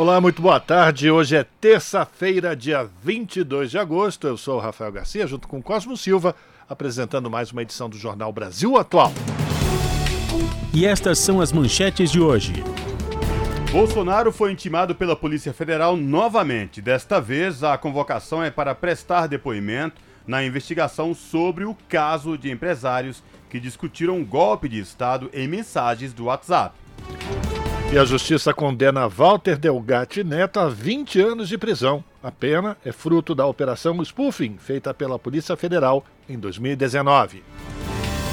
Olá, muito boa tarde. Hoje é terça-feira, dia 22 de agosto. Eu sou o Rafael Garcia, junto com Cosmo Silva, apresentando mais uma edição do Jornal Brasil Atual. E estas são as manchetes de hoje. Bolsonaro foi intimado pela Polícia Federal novamente. Desta vez, a convocação é para prestar depoimento na investigação sobre o caso de empresários que discutiram um golpe de Estado em mensagens do WhatsApp. E a justiça condena Walter Delgatti Neto a 20 anos de prisão. A pena é fruto da operação spoofing feita pela Polícia Federal em 2019.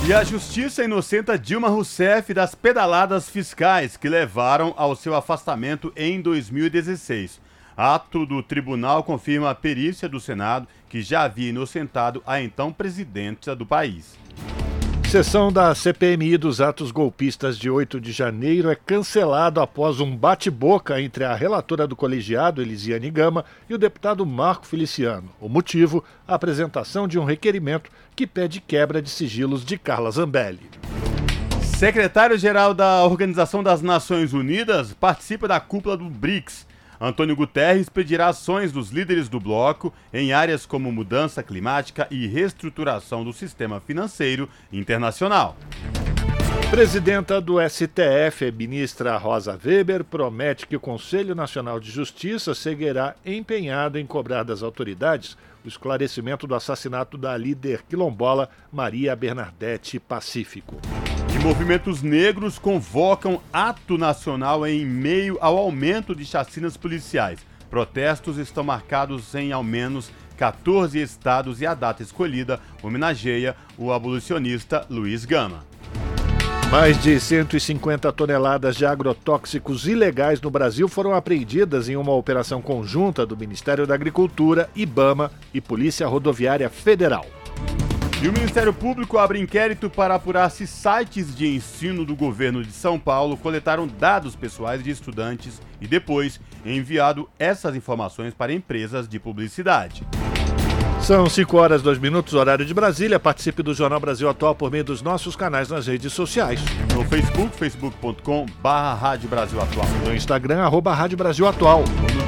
E a justiça inocenta Dilma Rousseff das pedaladas fiscais que levaram ao seu afastamento em 2016. Ato do tribunal confirma a perícia do Senado, que já havia inocentado a então presidenta do país. Sessão da CPMI dos atos golpistas de 8 de janeiro é cancelado após um bate-boca entre a relatora do colegiado, Elisiane Gama, e o deputado Marco Feliciano. O motivo, a apresentação de um requerimento que pede quebra de sigilos de Carla Zambelli. Secretário-geral da Organização das Nações Unidas participa da cúpula do BRICS. Antônio Guterres pedirá ações dos líderes do bloco em áreas como mudança climática e reestruturação do sistema financeiro internacional. Presidenta do STF, ministra Rosa Weber, promete que o Conselho Nacional de Justiça seguirá empenhado em cobrar das autoridades o esclarecimento do assassinato da líder quilombola Maria Bernadette Pacífico. Movimentos negros convocam ato nacional em meio ao aumento de chacinas policiais. Protestos estão marcados em ao menos 14 estados e a data escolhida homenageia o abolicionista Luiz Gama. Mais de 150 toneladas de agrotóxicos ilegais no Brasil foram apreendidas em uma operação conjunta do Ministério da Agricultura, IBAMA e Polícia Rodoviária Federal. E o Ministério Público abre inquérito para apurar se sites de ensino do governo de São Paulo coletaram dados pessoais de estudantes e depois enviado essas informações para empresas de publicidade. São 5 horas 2 minutos, horário de Brasília. Participe do Jornal Brasil Atual por meio dos nossos canais nas redes sociais. No Facebook, facebook.com barra Rádio Brasil Atual. No Instagram, arroba Rádio Brasil Atual.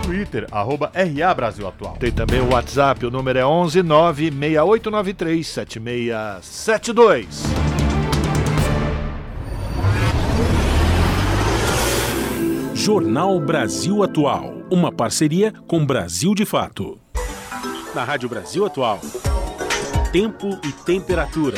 Twitter, arroba RA Brasil Atual. Tem também o WhatsApp, o número é 11 96893 7672. Jornal Brasil Atual. Uma parceria com Brasil de Fato na Rádio Brasil Atual. Tempo e temperatura.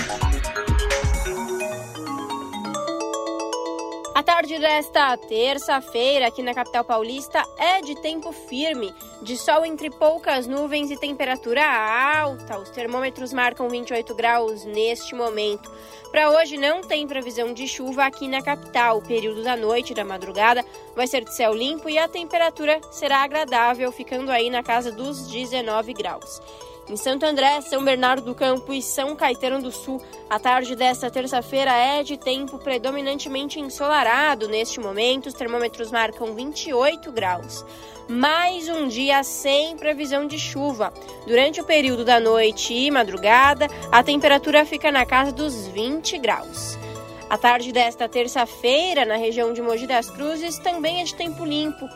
A tarde desta terça-feira aqui na capital paulista é de tempo firme, de sol entre poucas nuvens e temperatura alta. Os termômetros marcam 28 graus neste momento. Para hoje não tem previsão de chuva aqui na capital. O período da noite e da madrugada vai ser de céu limpo e a temperatura será agradável, ficando aí na casa dos 19 graus. Em Santo André, São Bernardo do Campo e São Caetano do Sul, a tarde desta terça-feira é de tempo predominantemente ensolarado. Neste momento, os termômetros marcam 28 graus. Mais um dia sem previsão de chuva. Durante o período da noite e madrugada, a temperatura fica na casa dos 20 graus. A tarde desta terça-feira, na região de Mogi das Cruzes, também é de tempo limpo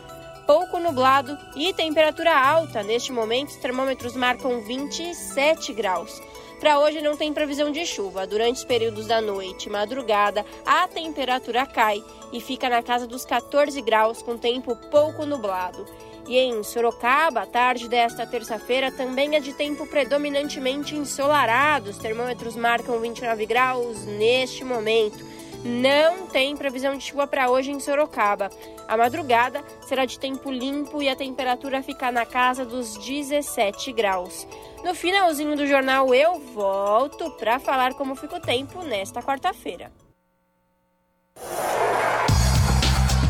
pouco nublado e temperatura alta. Neste momento, os termômetros marcam 27 graus. Para hoje não tem previsão de chuva. Durante os períodos da noite e madrugada, a temperatura cai e fica na casa dos 14 graus, com tempo pouco nublado. E em Sorocaba, a tarde desta terça-feira também é de tempo predominantemente ensolarado. Os termômetros marcam 29 graus neste momento. Não tem previsão de chuva para hoje em Sorocaba. A madrugada será de tempo limpo e a temperatura fica na casa dos 17 graus. No finalzinho do jornal eu volto para falar como fica o tempo nesta quarta-feira.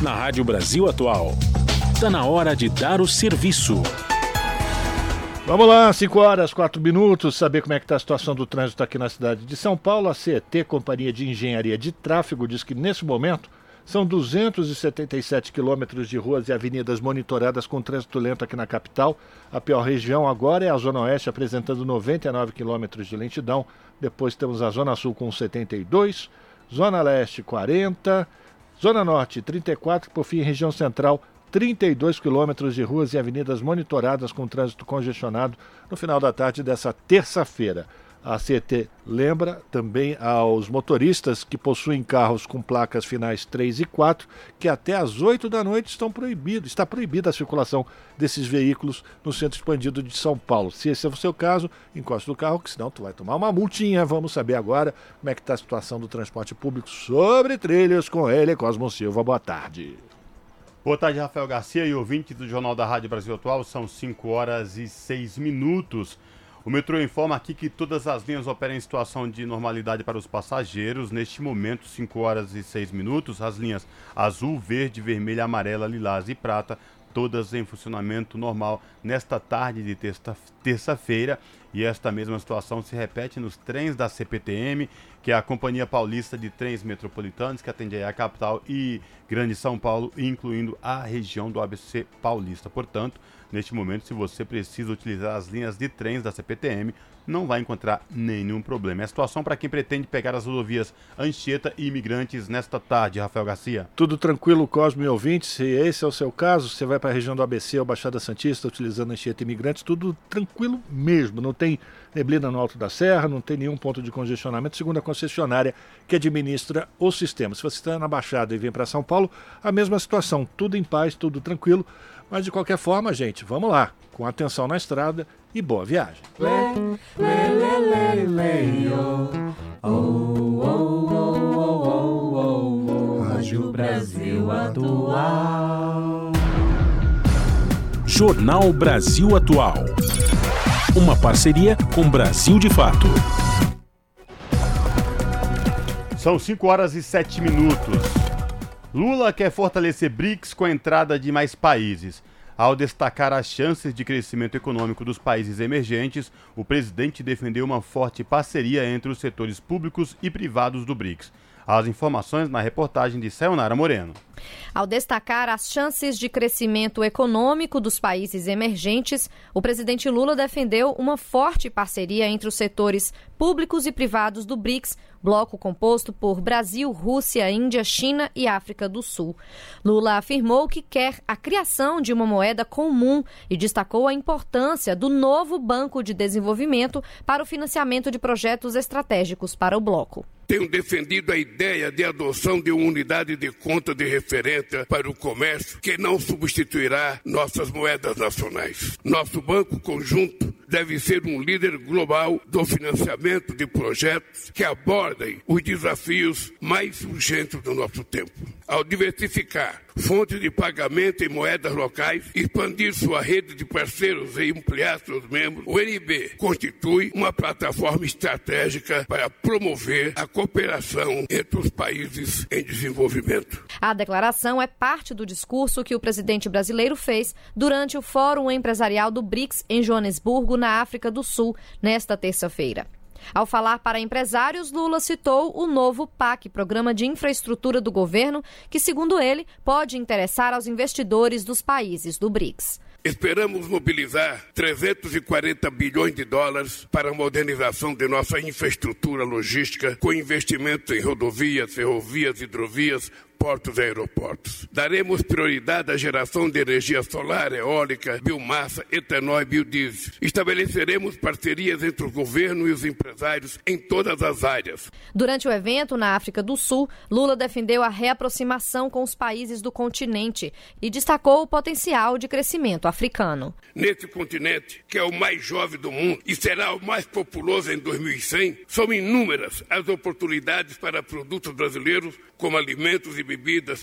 Na Rádio Brasil Atual, está na hora de dar o serviço. Vamos lá, 5 horas, 4 minutos, saber como é que está a situação do trânsito aqui na cidade de São Paulo. A CET, Companhia de Engenharia de Tráfego, diz que nesse momento são 277 quilômetros de ruas e avenidas monitoradas com trânsito lento aqui na capital. A pior região agora é a Zona Oeste, apresentando 99 quilômetros de lentidão. Depois temos a Zona Sul com 72, Zona Leste 40, Zona Norte 34, por fim, região central 32 quilômetros de ruas e avenidas monitoradas com trânsito congestionado no final da tarde dessa terça-feira. A CET lembra também aos motoristas que possuem carros com placas finais 3 e 4 que até às 8 da noite estão proibidos, está proibida a circulação desses veículos no centro expandido de São Paulo. Se esse é o seu caso, encoste do carro, que senão tu vai tomar uma multinha. Vamos saber agora como é que está a situação do transporte público sobre trilhos com ele, Cosmo Silva. Boa tarde. Boa tarde, Rafael Garcia e ouvinte do Jornal da Rádio Brasil Atual. São 5 horas e 6 minutos. O metrô informa aqui que todas as linhas operam em situação de normalidade para os passageiros. Neste momento, 5 horas e 6 minutos, as linhas azul, verde, vermelha, amarela, lilás e prata, todas em funcionamento normal nesta tarde de terça-feira. E esta mesma situação se repete nos trens da CPTM, que é a Companhia Paulista de Trens Metropolitanos, que atende a capital e Grande São Paulo, incluindo a região do ABC Paulista. Portanto, neste momento, se você precisa utilizar as linhas de trens da CPTM, não vai encontrar nenhum problema. É a situação para quem pretende pegar as rodovias Anchieta e Imigrantes nesta tarde, Rafael Garcia. Tudo tranquilo, Cosme e ouvintes. Se esse é o seu caso, você vai para a região do ABC ou Baixada Santista utilizando Anchieta e Imigrantes, tudo tranquilo mesmo. Não tem neblina no alto da serra, não tem nenhum ponto de congestionamento, segundo a concessionária que administra o sistema. Se você está na Baixada e vem para São Paulo, a mesma situação, tudo em paz, tudo tranquilo. Mas de qualquer forma, gente, vamos lá, com atenção na estrada e boa viagem. Rádio Brasil Atual. Jornal Brasil Atual. Uma parceria com Brasil de Fato. São 5 horas e 7 minutos. Lula quer fortalecer BRICS com a entrada de mais países. Ao destacar as chances de crescimento econômico dos países emergentes, o presidente defendeu uma forte parceria entre os setores públicos e privados do BRICS. As informações na reportagem de Sayonara Moreno. Ao destacar as chances de crescimento econômico dos países emergentes, o presidente Lula defendeu uma forte parceria entre os setores públicos e privados do BRICS, bloco composto por Brasil, Rússia, Índia, China e África do Sul. Lula afirmou que quer a criação de uma moeda comum e destacou a importância do novo Banco de Desenvolvimento para o financiamento de projetos estratégicos para o bloco. Tenho defendido a ideia de adoção de uma unidade de conta de referência para o comércio que não substituirá nossas moedas nacionais. Nosso banco conjunto deve ser um líder global do financiamento de projetos que abordem os desafios mais urgentes do nosso tempo. Ao diversificar fontes de pagamento em moedas locais, expandir sua rede de parceiros e ampliar seus membros, o NB constitui uma plataforma estratégica para promover a cooperação entre os países em desenvolvimento. A declaração é parte do discurso que o presidente brasileiro fez durante o Fórum Empresarial do BRICS em Joanesburgo, na África do Sul, nesta terça-feira. Ao falar para empresários, Lula citou o novo PAC, Programa de Infraestrutura do Governo, que, segundo ele, pode interessar aos investidores dos países do BRICS. Esperamos mobilizar 340 bilhões de dólares para a modernização de nossa infraestrutura logística, com investimentos em rodovias, ferrovias, hidrovias, portos e aeroportos. Daremos prioridade à geração de energia solar, eólica, biomassa, etanol e biodiesel. Estabeleceremos parcerias entre o governo e os empresários em todas as áreas. Durante o evento na África do Sul, Lula defendeu a reaproximação com os países do continente e destacou o potencial de crescimento africano. Nesse continente, que é o mais jovem do mundo e será o mais populoso em 2100, são inúmeras as oportunidades para produtos brasileiros como alimentos e bebidas,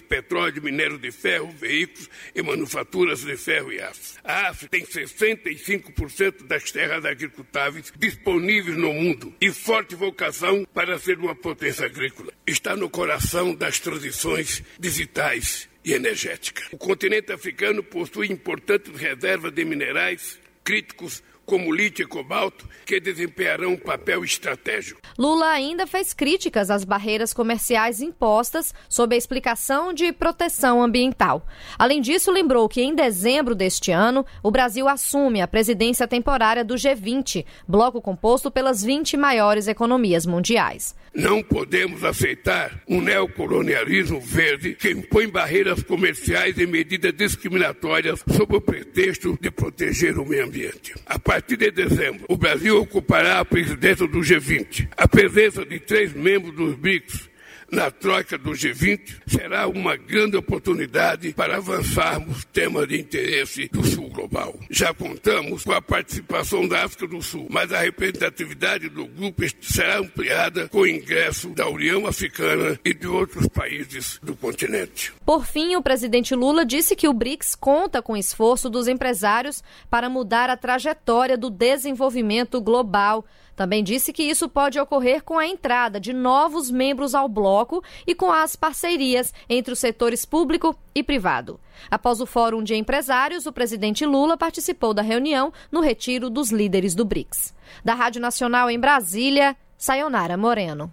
petróleo, minério de ferro, veículos e manufaturas de ferro e aço. A África tem 65% das terras agricultáveis disponíveis no mundo e forte vocação para ser uma potência agrícola. Está no coração das transições digitais e energéticas. O continente africano possui importantes reservas de minerais críticos como lítio e cobalto, que desempenharão um papel estratégico. Lula ainda fez críticas às barreiras comerciais impostas sob a explicação de proteção ambiental. Além disso, lembrou que em dezembro deste ano, o Brasil assume a presidência temporária do G20, bloco composto pelas 20 maiores economias mundiais. Não podemos aceitar um neocolonialismo verde que impõe barreiras comerciais e medidas discriminatórias sob o pretexto de proteger o meio ambiente. A partir de dezembro, o Brasil ocupará a presidência do G20. A presença de três membros dos BRICS na troca do G20 será uma grande oportunidade para avançarmos temas de interesse do Sul global. Já contamos com a participação da África do Sul, mas a representatividade do grupo será ampliada com o ingresso da União Africana e de outros países do continente. Por fim, o presidente Lula disse que o BRICS conta com o esforço dos empresários para mudar a trajetória do desenvolvimento global. Também disse que isso pode ocorrer com a entrada de novos membros ao bloco e com as parcerias entre os setores público e privado. Após o Fórum de Empresários, o presidente Lula participou da reunião no retiro dos líderes do BRICS. Da Rádio Nacional em Brasília, Sayonara Moreno.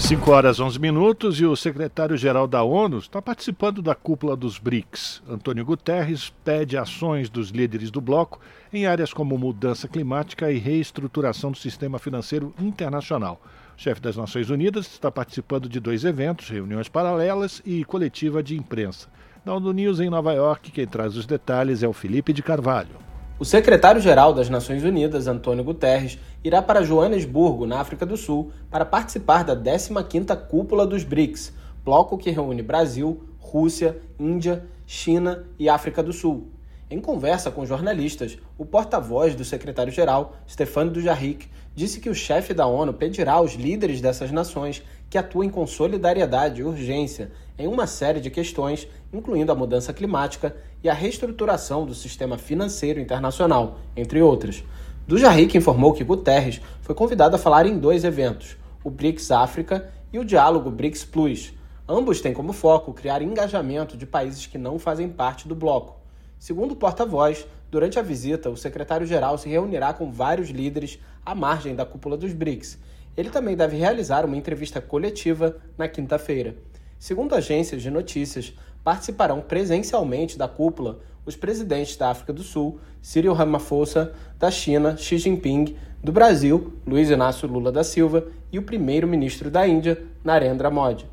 5 horas 11 minutos e o secretário-geral da ONU está participando da cúpula dos BRICS. Antônio Guterres pede ações dos líderes do bloco em áreas como mudança climática e reestruturação do sistema financeiro internacional. O chefe das Nações Unidas está participando de dois eventos, reuniões paralelas e coletiva de imprensa. Da ONU News em Nova York, quem traz os detalhes é o Felipe de Carvalho. O secretário-geral das Nações Unidas, Antônio Guterres, irá para Joanesburgo, na África do Sul, para participar da 15ª Cúpula dos BRICS, bloco que reúne Brasil, Rússia, Índia, China e África do Sul. Em conversa com jornalistas, o porta-voz do secretário-geral, Stefano Dujarric, disse que o chefe da ONU pedirá aos líderes dessas nações que atuem com solidariedade e urgência em uma série de questões, incluindo a mudança climática e a reestruturação do sistema financeiro internacional, entre outras. Dujarric informou que Guterres foi convidado a falar em dois eventos, o BRICS África e o Diálogo BRICS Plus. Ambos têm como foco criar engajamento de países que não fazem parte do bloco. Segundo o porta-voz, durante a visita, o secretário-geral se reunirá com vários líderes à margem da cúpula dos BRICS. Ele também deve realizar uma entrevista coletiva na quinta-feira. Segundo agências de notícias, participarão presencialmente da cúpula os presidentes da África do Sul, Cyril Ramaphosa, da China, Xi Jinping, do Brasil, Luiz Inácio Lula da Silva e o primeiro-ministro da Índia, Narendra Modi.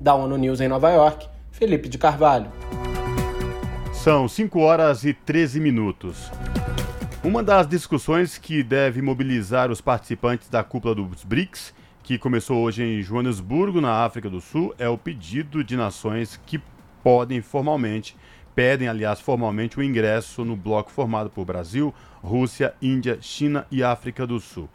Da ONU News em Nova York, Felipe de Carvalho. São 5 horas e 13 minutos. Uma das discussões que deve mobilizar os participantes da cúpula dos BRICS que começou hoje em Joanesburgo, na África do Sul, é o pedido de nações que podem formalmente, pedem, aliás, formalmente o ingresso no bloco formado por Brasil, Rússia, Índia, China e África do Sul.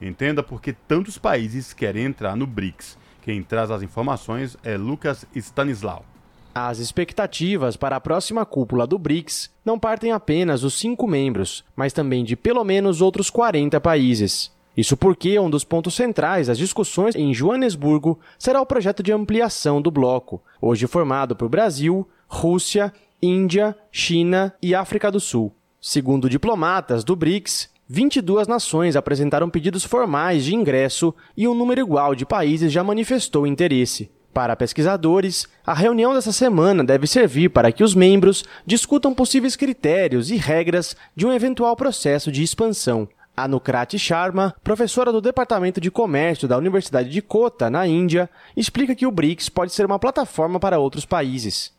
Entenda por que tantos países querem entrar no BRICS. Quem traz as informações é Lucas Stanislau. As expectativas para a próxima cúpula do BRICS não partem apenas dos cinco membros, mas também de pelo menos outros 40 países. Isso porque um dos pontos centrais das discussões em Joanesburgo será o projeto de ampliação do bloco, hoje formado por Brasil, Rússia, Índia, China e África do Sul. Segundo diplomatas do BRICS, 22 nações apresentaram pedidos formais de ingresso e um número igual de países já manifestou interesse. Para pesquisadores, a reunião dessa semana deve servir para que os membros discutam possíveis critérios e regras de um eventual processo de expansão. Anukrati Sharma, professora do Departamento de Comércio da Universidade de Kota, na Índia, explica que o BRICS pode ser uma plataforma para outros países.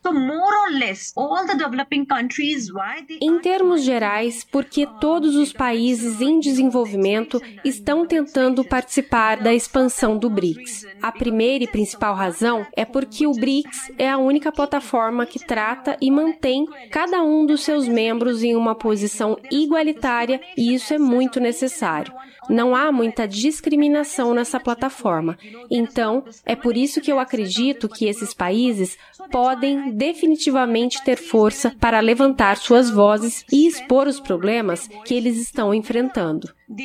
Em termos gerais, porque todos os países em desenvolvimento estão tentando participar da expansão do BRICS. A primeira e principal razão é porque o BRICS é a única plataforma que trata e mantém cada um dos seus membros em uma posição igualitária, e isso é muito necessário necessário. Não há muita discriminação nessa plataforma. Então, é por isso que eu acredito que esses países podem definitivamente ter força para levantar suas vozes e expor os problemas que eles estão enfrentando. Uh,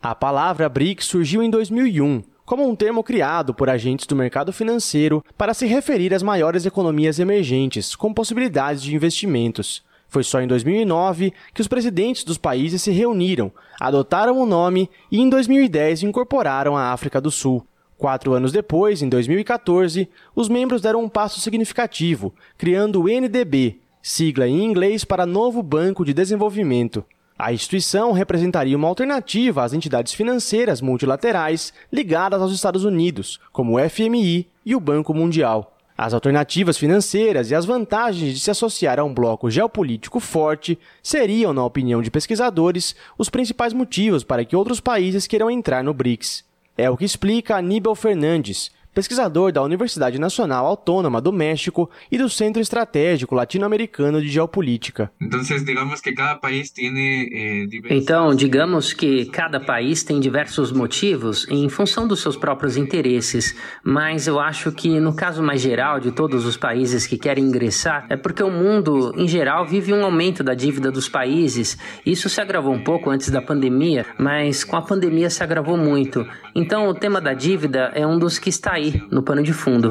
A palavra BRICS surgiu em 2001 como um termo criado por agentes do mercado financeiro para se referir às maiores economias emergentes com possibilidades de investimentos. Foi só em 2009 que os presidentes dos países se reuniram, adotaram o nome e em 2010 incorporaram a África do Sul. Quatro anos depois, em 2014, os membros deram um passo significativo, criando o NDB, sigla em inglês para Novo Banco de Desenvolvimento. A instituição representaria uma alternativa às entidades financeiras multilaterais ligadas aos Estados Unidos, como o FMI e o Banco Mundial. As alternativas financeiras e as vantagens de se associar a um bloco geopolítico forte seriam, na opinião de pesquisadores, os principais motivos para que outros países queiram entrar no BRICS. É o que explica Aníbal Fernandes, pesquisador da Universidade Nacional Autônoma do México e do Centro Estratégico Latino-Americano de Geopolítica. Então, digamos que cada país tem eh, Então, digamos que cada país tem diversos motivos em função dos seus próprios interesses, mas eu acho que no caso mais geral de todos os países que querem ingressar, é porque o mundo em geral vive um aumento da dívida dos países. Isso se agravou um pouco antes da pandemia, mas com a pandemia se agravou muito. Então, o tema da dívida é um dos que está aí no pano de fundo.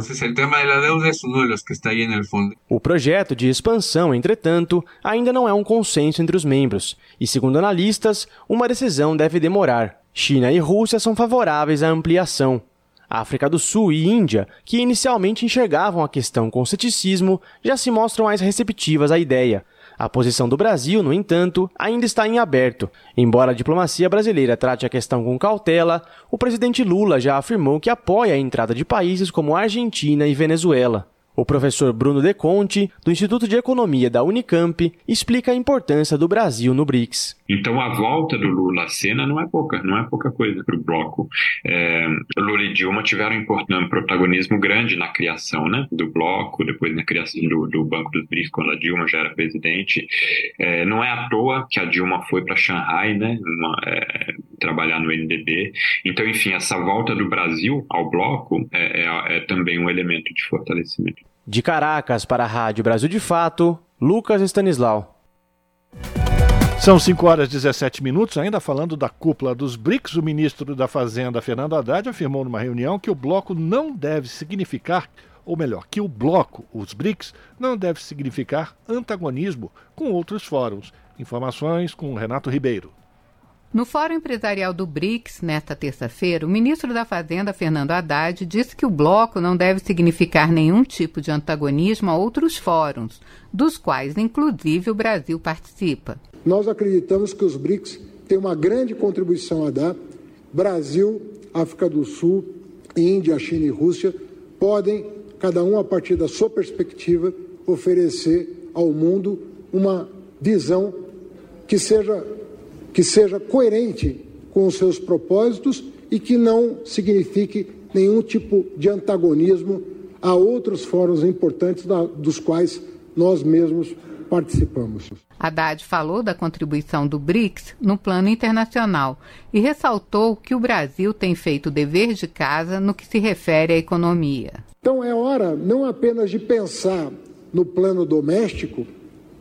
O projeto de expansão, entretanto, ainda não é um consenso entre os membros, e segundo analistas, uma decisão deve demorar. China e Rússia são favoráveis à ampliação. África do Sul e Índia, que inicialmente enxergavam a questão com ceticismo, já se mostram mais receptivas à ideia, a posição do Brasil, no entanto, ainda está em aberto. Embora a diplomacia brasileira trate a questão com cautela, o presidente Lula já afirmou que apoia a entrada de países como Argentina e Venezuela. O professor Bruno De Conte, do Instituto de Economia da Unicamp, explica a importância do Brasil no BRICS. Então a volta do Lula à cena não é pouca, não é pouca coisa para o bloco. É, Lula e Dilma tiveram um protagonismo grande na criação né, do bloco, depois na criação do, do Banco dos BRICS, quando a Dilma já era presidente. É, não é à toa que a Dilma foi para Xangai né, uma, é, trabalhar no NDB. Então, enfim, essa volta do Brasil ao bloco é, é, é também um elemento de fortalecimento. De Caracas para a Rádio Brasil de Fato, Lucas Stanislau. São 5 horas e 17 minutos, ainda falando da cúpula dos BRICS, o ministro da Fazenda, Fernando Haddad, afirmou numa reunião que o bloco não deve significar, ou melhor, que o bloco, os BRICS, não deve significar antagonismo com outros fóruns. Informações com Renato Ribeiro. No Fórum Empresarial do BRICS, nesta terça-feira, o ministro da Fazenda, Fernando Haddad, disse que o bloco não deve significar nenhum tipo de antagonismo a outros fóruns, dos quais, inclusive, o Brasil participa. Nós acreditamos que os BRICS têm uma grande contribuição a dar. Brasil, África do Sul, Índia, China e Rússia podem, cada um a partir da sua perspectiva, oferecer ao mundo uma visão que seja que seja coerente com os seus propósitos e que não signifique nenhum tipo de antagonismo a outros fóruns importantes da, dos quais nós mesmos participamos. Haddad falou da contribuição do BRICS no plano internacional e ressaltou que o Brasil tem feito o dever de casa no que se refere à economia. Então é hora não apenas de pensar no plano doméstico,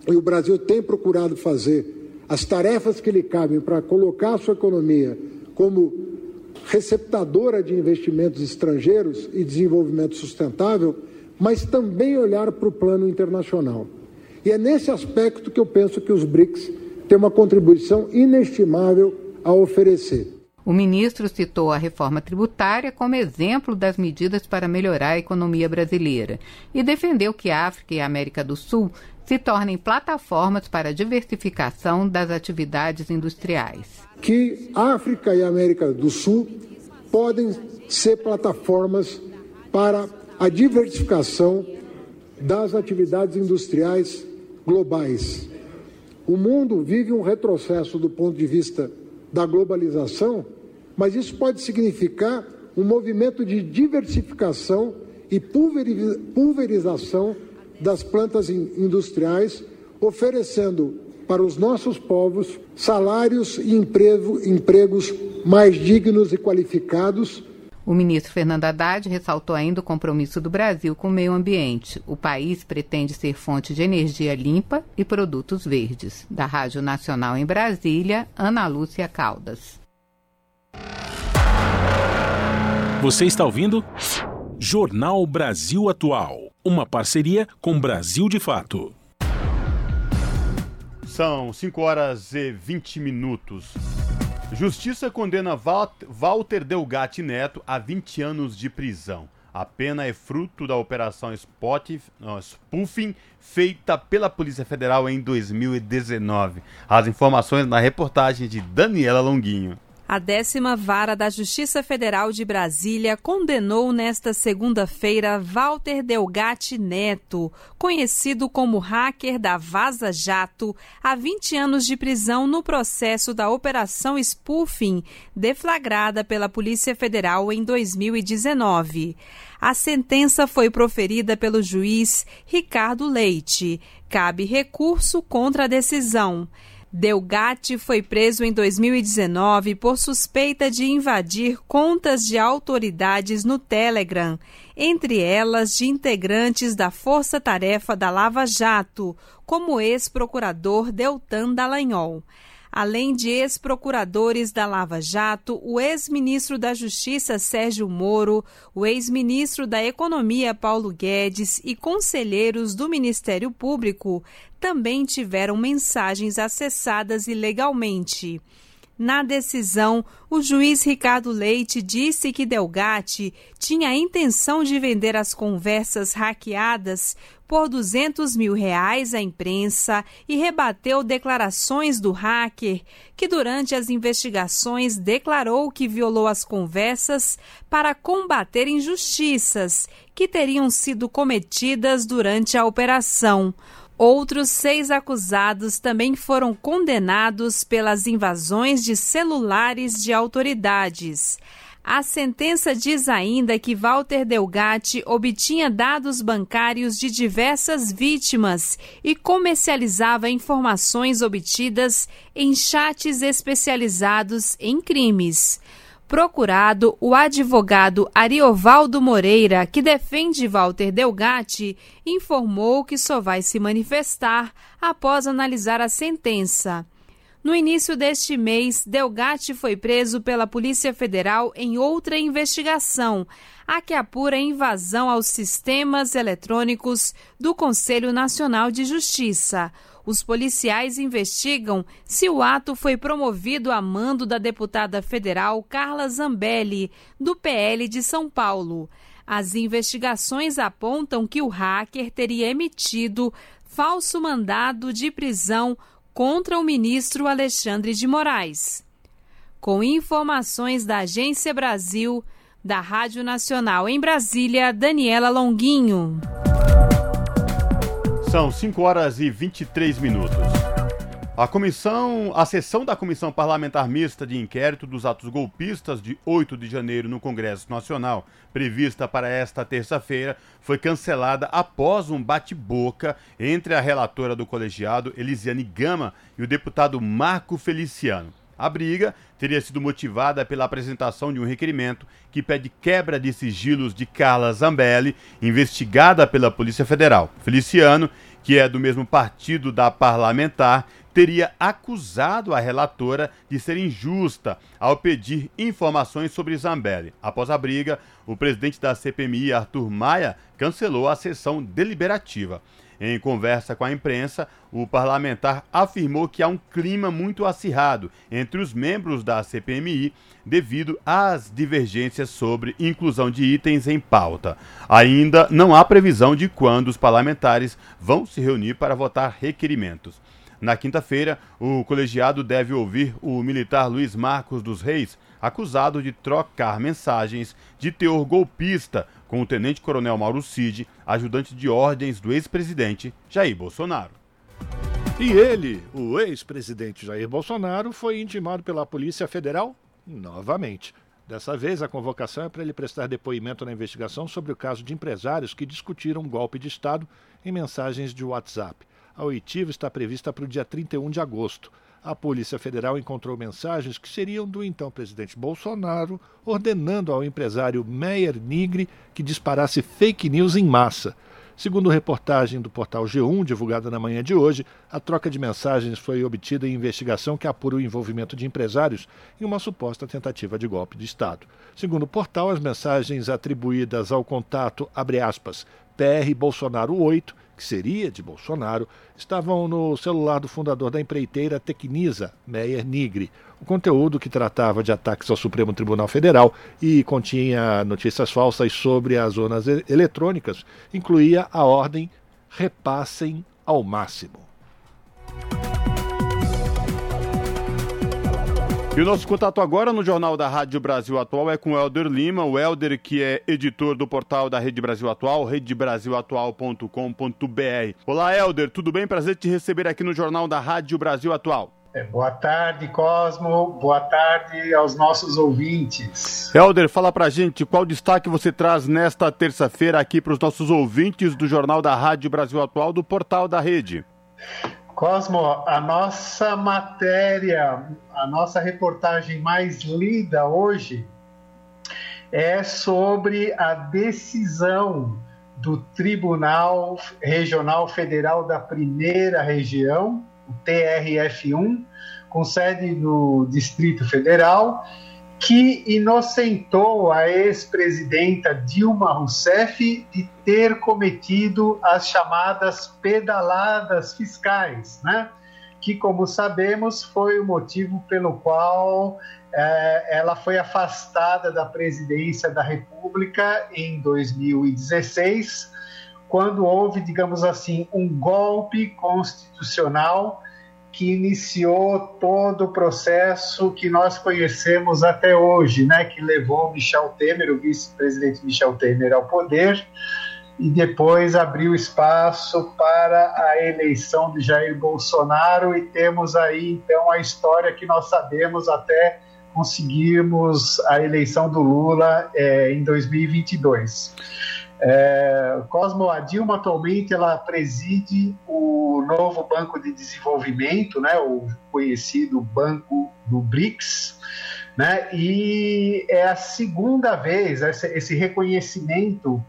e o Brasil tem procurado fazer as tarefas que lhe cabem para colocar a sua economia como receptadora de investimentos estrangeiros e desenvolvimento sustentável, mas também olhar para o plano internacional. E é nesse aspecto que eu penso que os BRICS têm uma contribuição inestimável a oferecer. O ministro citou a reforma tributária como exemplo das medidas para melhorar a economia brasileira e defendeu que a África e a América do Sul se tornem plataformas para a diversificação das atividades industriais. Que África e América do Sul podem ser plataformas para a diversificação das atividades industriais globais. O mundo vive um retrocesso do ponto de vista da globalização, mas isso pode significar um movimento de diversificação e pulverização das plantas industriais, oferecendo para os nossos povos salários e emprego, empregos mais dignos e qualificados. O ministro Fernando Haddad ressaltou ainda o compromisso do Brasil com o meio ambiente. O país pretende ser fonte de energia limpa e produtos verdes. Da Rádio Nacional em Brasília, Ana Lúcia Caldas. Você está ouvindo? Jornal Brasil Atual. Uma parceria com Brasil de Fato. São 5 horas e 20 minutos. Justiça condena Walter Delgatti Neto a 20 anos de prisão. A pena é fruto da operação Spoofing feita pela Polícia Federal em 2019. As informações na reportagem de Daniela Longuinho. A décima vara da Justiça Federal de Brasília condenou nesta segunda-feira Walter Delgatti Neto, conhecido como hacker da Vaza Jato, a 20 anos de prisão no processo da Operação Spoofing, deflagrada pela Polícia Federal em 2019. A sentença foi proferida pelo juiz Ricardo Leite. Cabe recurso contra a decisão. Delgatti foi preso em 2019 por suspeita de invadir contas de autoridades no Telegram, entre elas de integrantes da Força Tarefa da Lava Jato, como ex-procurador Deltan Dallagnol além de ex-procuradores da Lava Jato, o ex-ministro da Justiça Sérgio Moro, o ex-ministro da Economia Paulo Guedes e conselheiros do Ministério Público também tiveram mensagens acessadas ilegalmente. Na decisão, o juiz Ricardo Leite disse que Delgatti tinha a intenção de vender as conversas hackeadas por 200 mil reais à imprensa e rebateu declarações do hacker, que durante as investigações declarou que violou as conversas para combater injustiças que teriam sido cometidas durante a operação. Outros seis acusados também foram condenados pelas invasões de celulares de autoridades. A sentença diz ainda que Walter Delgatti obtinha dados bancários de diversas vítimas e comercializava informações obtidas em chats especializados em crimes. Procurado, o advogado Ariovaldo Moreira, que defende Walter Delgatti, informou que só vai se manifestar após analisar a sentença. No início deste mês, Delgatti foi preso pela Polícia Federal em outra investigação, a que apura invasão aos sistemas eletrônicos do Conselho Nacional de Justiça. Os policiais investigam se o ato foi promovido a mando da deputada federal Carla Zambelli, do PL de São Paulo. As investigações apontam que o hacker teria emitido falso mandado de prisão contra o ministro Alexandre de Moraes. Com informações da Agência Brasil, da Rádio Nacional em Brasília, Daniela Longuinho. São 5 horas e 23 minutos. A comissão, a sessão da Comissão Parlamentar Mista de Inquérito dos Atos Golpistas de 8 de janeiro no Congresso Nacional, prevista para esta terça-feira, foi cancelada após um bate-boca entre a relatora do colegiado, Elisiane Gama, e o deputado Marco Feliciano. A briga teria sido motivada pela apresentação de um requerimento que pede quebra de sigilos de Carla Zambelli, investigada pela Polícia Federal. Feliciano, que é do mesmo partido da parlamentar, teria acusado a relatora de ser injusta ao pedir informações sobre Zambelli. Após a briga, o presidente da CPMI, Arthur Maia, cancelou a sessão deliberativa. Em conversa com a imprensa, o parlamentar afirmou que há um clima muito acirrado entre os membros da CPMI devido às divergências sobre inclusão de itens em pauta. Ainda não há previsão de quando os parlamentares vão se reunir para votar requerimentos. Na quinta-feira, o colegiado deve ouvir o militar Luiz Marcos dos Reis, acusado de trocar mensagens de teor golpista com o tenente-coronel Mauro Cid, ajudante de ordens do ex-presidente Jair Bolsonaro. E ele, o ex-presidente Jair Bolsonaro, foi intimado pela Polícia Federal novamente. Dessa vez, a convocação é para ele prestar depoimento na investigação sobre o caso de empresários que discutiram um golpe de Estado em mensagens de WhatsApp. A oitiva está prevista para o dia 31 de agosto a Polícia Federal encontrou mensagens que seriam do então presidente Bolsonaro ordenando ao empresário Meyer Nigri que disparasse fake news em massa. Segundo reportagem do portal G1, divulgada na manhã de hoje, a troca de mensagens foi obtida em investigação que apura o envolvimento de empresários em uma suposta tentativa de golpe de Estado. Segundo o portal, as mensagens atribuídas ao contato, abre aspas, PR Bolsonaro 8, que seria de Bolsonaro, estavam no celular do fundador da empreiteira Tecnisa, Meyer Nigri. O conteúdo que tratava de ataques ao Supremo Tribunal Federal e continha notícias falsas sobre as zonas eletrônicas incluía a ordem repassem ao máximo. E o nosso contato agora no Jornal da Rádio Brasil Atual é com o Helder Lima, o Helder que é editor do portal da Rede Brasil Atual, redebrasilatual.com.br. Olá, Helder, tudo bem? Prazer te receber aqui no Jornal da Rádio Brasil Atual. É, boa tarde, Cosmo. Boa tarde aos nossos ouvintes. Helder, fala pra gente qual destaque você traz nesta terça-feira aqui para os nossos ouvintes do Jornal da Rádio Brasil Atual do portal da Rede. Cosmo, a nossa matéria, a nossa reportagem mais lida hoje é sobre a decisão do Tribunal Regional Federal da Primeira Região, o TRF1, com sede no Distrito Federal, que inocentou a ex-presidenta Dilma Rousseff de ter cometido as chamadas pedaladas fiscais, né? que, como sabemos, foi o motivo pelo qual é, ela foi afastada da presidência da República em 2016, quando houve, digamos assim, um golpe constitucional que iniciou todo o processo que nós conhecemos até hoje, né, que levou Michel Temer, o vice-presidente Michel Temer, ao poder e depois abriu espaço para a eleição de Jair Bolsonaro e temos aí então a história que nós sabemos até conseguirmos a eleição do Lula é, em 2022. É, Cosmo, a Dilma atualmente ela preside o novo Banco de Desenvolvimento, né, o conhecido Banco do BRICS, né, e é a segunda vez esse, reconhecimento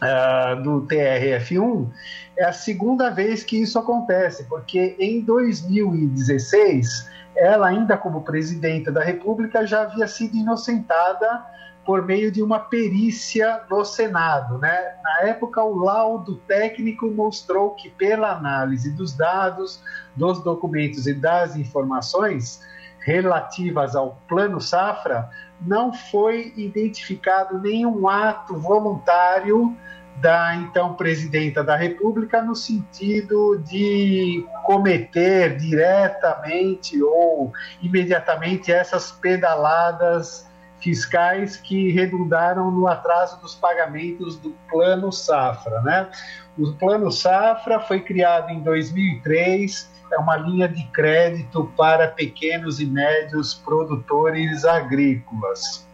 uh, do TRF1 é a segunda vez que isso acontece, porque em 2016 ela ainda como presidenta da República já havia sido inocentada por meio de uma perícia no Senado. Né? Na época, o laudo técnico mostrou que, pela análise dos dados, dos documentos e das informações relativas ao Plano Safra, não foi identificado nenhum ato voluntário da então presidenta da República no sentido de cometer diretamente ou imediatamente essas pedaladas fiscais que redundaram no atraso dos pagamentos do Plano Safra. Né? O Plano Safra foi criado em 2003, é uma linha de crédito para pequenos e médios produtores agrícolas.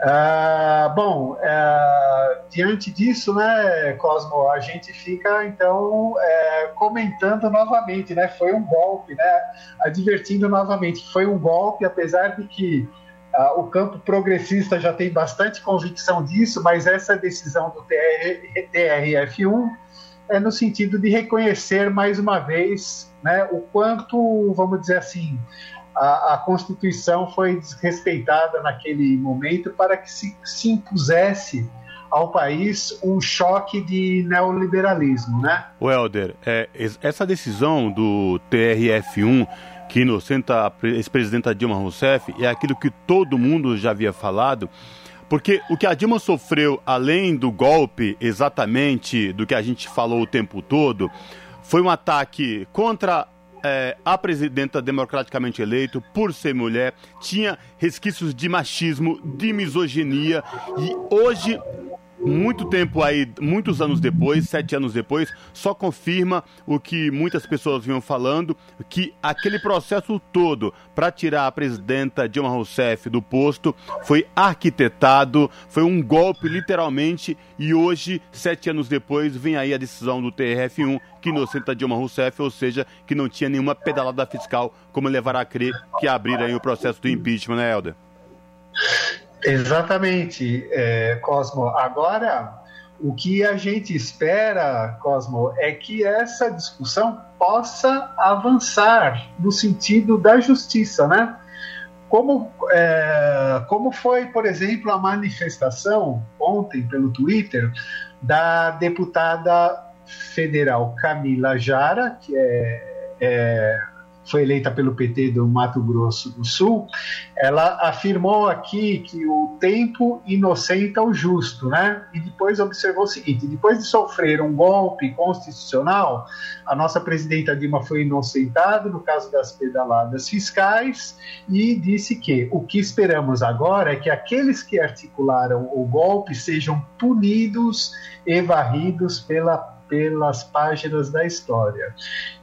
Ah, bom, ah, diante disso, né, Cosmo, a gente fica então é, comentando novamente, né? Foi um golpe, né? Advertindo novamente foi um golpe, apesar de que o campo progressista já tem bastante convicção disso, mas essa decisão do TR, TRF1 é no sentido de reconhecer mais uma vez né, o quanto, vamos dizer assim, a, a, Constituição foi desrespeitada naquele momento para que se, se impusesse ao país um choque de neoliberalismo, né? O Helder, é, essa decisão do TRF1 que inocenta a ex-presidenta Dilma Rousseff é aquilo que todo mundo já havia falado, porque o que a Dilma sofreu, além do golpe exatamente do que a gente falou o tempo todo, foi um ataque contra é, a presidenta democraticamente eleita, por ser mulher, tinha resquícios de machismo, de misoginia, e hoje muito tempo aí, muitos anos depois, sete anos depois, só confirma o que muitas pessoas vinham falando, que aquele processo todo para tirar a presidenta Dilma Rousseff do posto foi arquitetado, foi um golpe literalmente, e hoje, sete anos depois, vem aí a decisão do TRF1 que inocenta Dilma Rousseff, ou seja, que não tinha nenhuma pedalada fiscal, como levará a crer que abrir aí o processo do impeachment, né, Helder? Exatamente, é, Cosmo. Agora, o que a gente espera, Cosmo, é que essa discussão possa avançar no sentido da justiça, né? Como, é, como foi, por exemplo, a manifestação ontem pelo Twitter da deputada federal Camila Jara, que é, é foi eleita pelo PT do Mato Grosso do Sul, ela afirmou aqui que o tempo inocenta o justo, né? E depois observou o seguinte: depois de sofrer um golpe constitucional, a nossa presidenta Dilma foi inocentada no caso das pedaladas fiscais e disse que o que esperamos agora é que aqueles que articularam o golpe sejam punidos e varridos pela pelas páginas da história.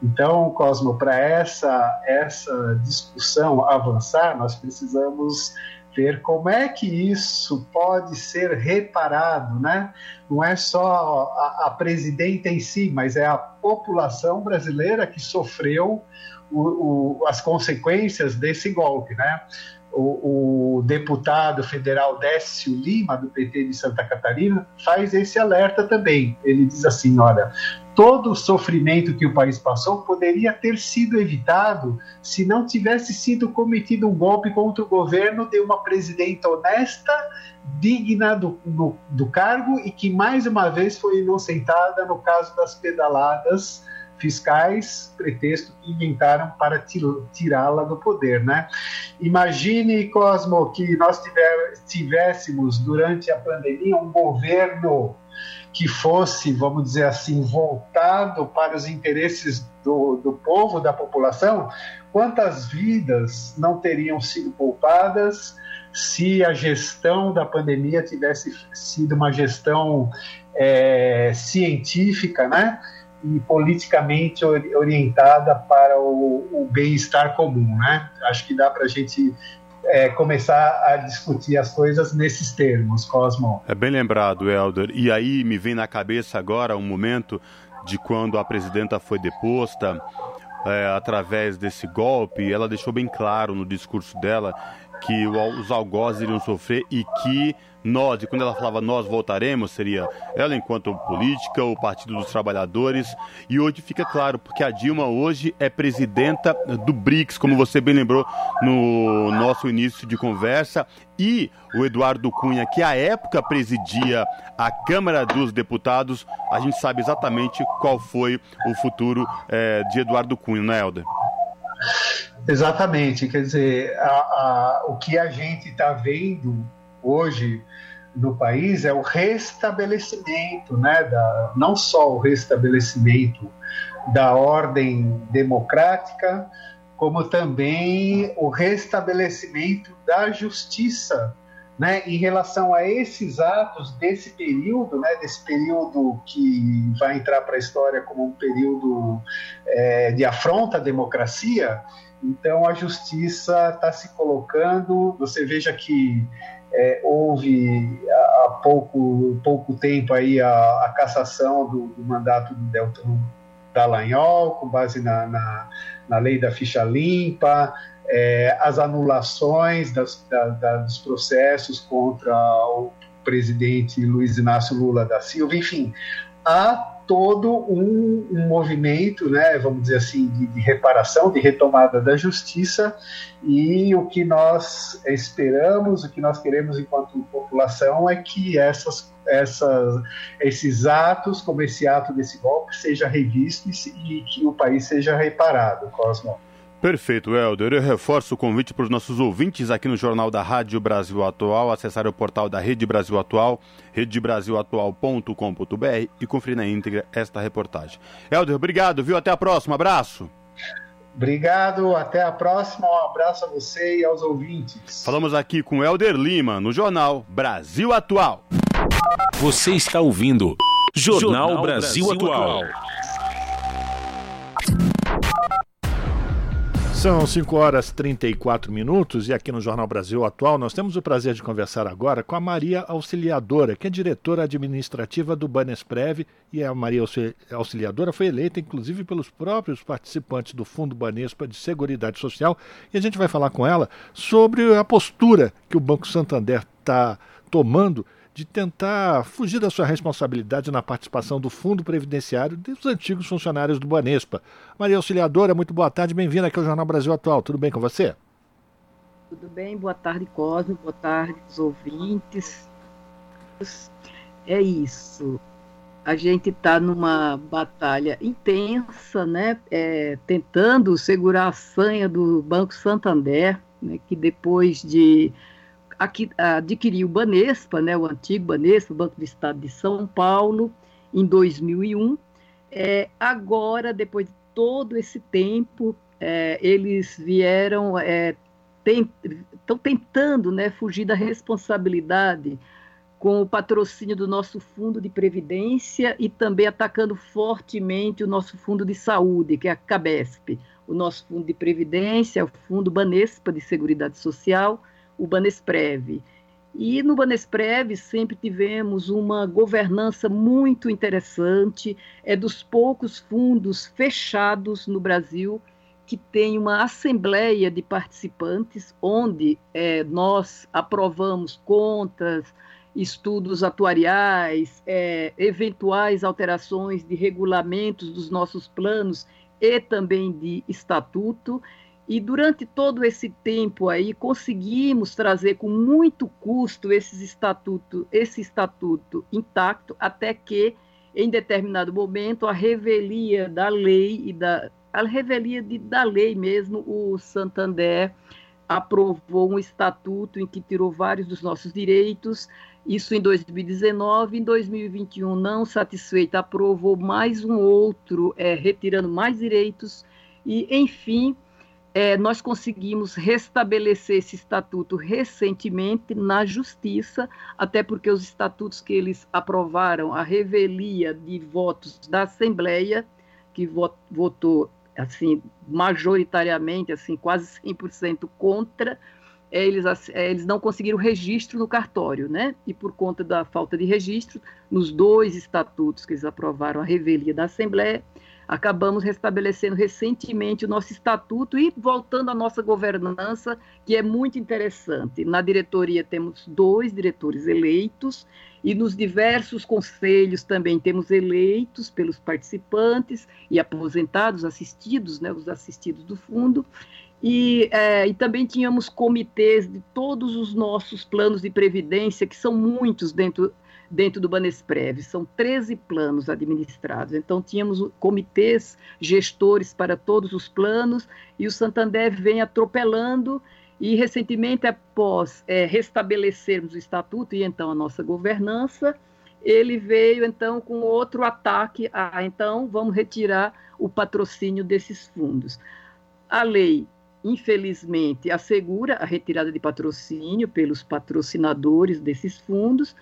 Então, Cosmo, para essa, essa discussão avançar, nós precisamos ver como é que isso pode ser reparado, né? Não é só a, a presidenta em si, mas é a população brasileira que sofreu o, o, as consequências desse golpe, né? O, o, deputado federal Décio Lima, do PT de Santa Catarina, faz esse alerta também. Ele diz assim: olha, todo o sofrimento que o país passou poderia ter sido evitado se não tivesse sido cometido um golpe contra o governo de uma presidenta honesta, digna do, no, do cargo e que mais uma vez foi inocentada no caso das pedaladas fiscais, pretexto que inventaram para tirá-la do poder, né? Imagine, Cosmo, que nós tivéssemos durante a pandemia um governo que fosse, vamos dizer assim, voltado para os interesses do, do povo, da população, quantas vidas não teriam sido poupadas se a gestão da pandemia tivesse sido uma gestão é, científica, né? E politicamente orientada para o, o bem-estar comum, né? Acho que dá para a gente é, começar a discutir as coisas nesses termos, Cosmo. É bem lembrado, Helder. E aí me vem na cabeça agora um momento de quando a presidenta foi deposta é, através desse golpe. Ela deixou bem claro no discurso dela que os algozes iriam sofrer e que nós, e quando ela falava nós voltaremos, seria ela enquanto política, o Partido dos Trabalhadores, e hoje fica claro, porque a Dilma hoje é presidenta do BRICS, como você bem lembrou no nosso início de conversa, e o Eduardo Cunha, que à época presidia a Câmara dos Deputados, a gente sabe exatamente qual foi o futuro é, de Eduardo Cunha, não é, Helder? Exatamente, quer dizer, a, a, o que a gente está vendo hoje no país é o restabelecimento, né, da, não só o restabelecimento da ordem democrática, como também o restabelecimento da justiça, né, em relação a esses atos desse período, né, desse período que vai entrar para a história como um período é, de afronta à democracia. Então a justiça está se colocando. Você veja que é, houve há pouco, pouco tempo aí a, a cassação do, do, mandato do Delton Dallagnol, com base na, na, na lei da ficha limpa, é, as anulações das, da, da, dos processos contra o presidente Luiz Inácio Lula da Silva, enfim, há todo um, um, movimento, né, vamos dizer assim, de, de, reparação, de retomada da justiça, e o que nós esperamos, o que nós queremos enquanto população é que essas, essas, esses atos, como esse ato desse golpe, seja revisto e que o país seja reparado, Cosmo. Perfeito, Helder. Eu reforço o convite para os nossos ouvintes aqui no Jornal da Rádio Brasil Atual, acessar o portal da Rede Brasil Atual, redebrasilatual.com.br e conferir na íntegra esta reportagem. Helder, obrigado, viu? Até a próxima. Abraço. Obrigado, até a próxima. Um abraço a você e aos ouvintes. Falamos aqui com Helder Lima, no Jornal Brasil Atual. Você está ouvindo Jornal, Jornal Brasil, Brasil, Atual. Atual. São 5 horas e 34 minutos e aqui no Jornal Brasil Atual nós temos o prazer de conversar agora com a Maria Auxiliadora, que é diretora administrativa do Banesprev e a Maria Auxiliadora foi eleita inclusive pelos próprios participantes do Fundo Banespa de Seguridade Social e a gente vai falar com ela sobre a postura que o Banco Santander está tomando de tentar fugir da sua responsabilidade na participação do Fundo Previdenciário dos antigos funcionários do Banespa. Maria Auxiliadora, muito boa tarde, bem-vinda aqui ao Jornal Brasil Atual. Tudo bem com você? Tudo bem, boa tarde, Cosme, boa tarde, os ouvintes. É isso. a gente está numa batalha intensa, né, é, tentando segurar a sanha do Banco Santander, né, que depois de aqui, adquirir o Banespa, né, o antigo Banespa, o Banco do Estado de São Paulo, em 2001, é, agora, depois de todo esse tempo, é, eles vieram, é, estão tentando né, fugir da responsabilidade com o patrocínio do nosso fundo de previdência e também atacando fortemente o nosso fundo de saúde, que é a Cabesp, o nosso fundo de previdência, o fundo Banespa de Seguridade Social, o Banesprev. E no Banesprev sempre tivemos uma governança muito interessante, é dos poucos fundos fechados no Brasil que tem uma assembleia de participantes, onde é, nós aprovamos contas, estudos atuariais, é, eventuais alterações de regulamentos dos nossos planos e também de estatuto. E durante todo esse tempo aí conseguimos trazer com muito custo esses estatuto, esse estatuto intacto, até que em determinado momento a revelia da lei e da a revelia de, da lei mesmo, o Santander aprovou um estatuto em que tirou vários dos nossos direitos, isso em 2019, em 2021, não satisfeita, aprovou mais um outro, é, retirando mais direitos, e, enfim, é, nós conseguimos restabelecer esse estatuto recentemente na Justiça, até porque os estatutos que eles aprovaram, a revelia de votos da Assembleia, que votou assim majoritariamente, assim quase 100% contra, é, eles, é, eles não conseguiram registro no cartório, né? E por conta da falta de registro, nos dois estatutos que eles aprovaram, a revelia da Assembleia, acabamos restabelecendo recentemente o nosso estatuto e voltando à nossa governança, que é muito interessante. Na diretoria temos dois diretores eleitos e nos diversos conselhos também temos eleitos pelos participantes e aposentados, assistidos, né, os assistidos do fundo, e, é, e, também tínhamos comitês de todos os nossos planos de previdência, que são muitos dentro, dentro do Banesprev, são 13 planos administrados. Então, tínhamos comitês gestores para todos os planos, e o Santander vem atropelando. E, recentemente, após é, restabelecermos o estatuto e então a nossa governança, ele veio então com outro ataque a então vamos retirar o patrocínio desses fundos. A lei infelizmente, assegura a retirada de patrocínio pelos patrocinadores desses fundos,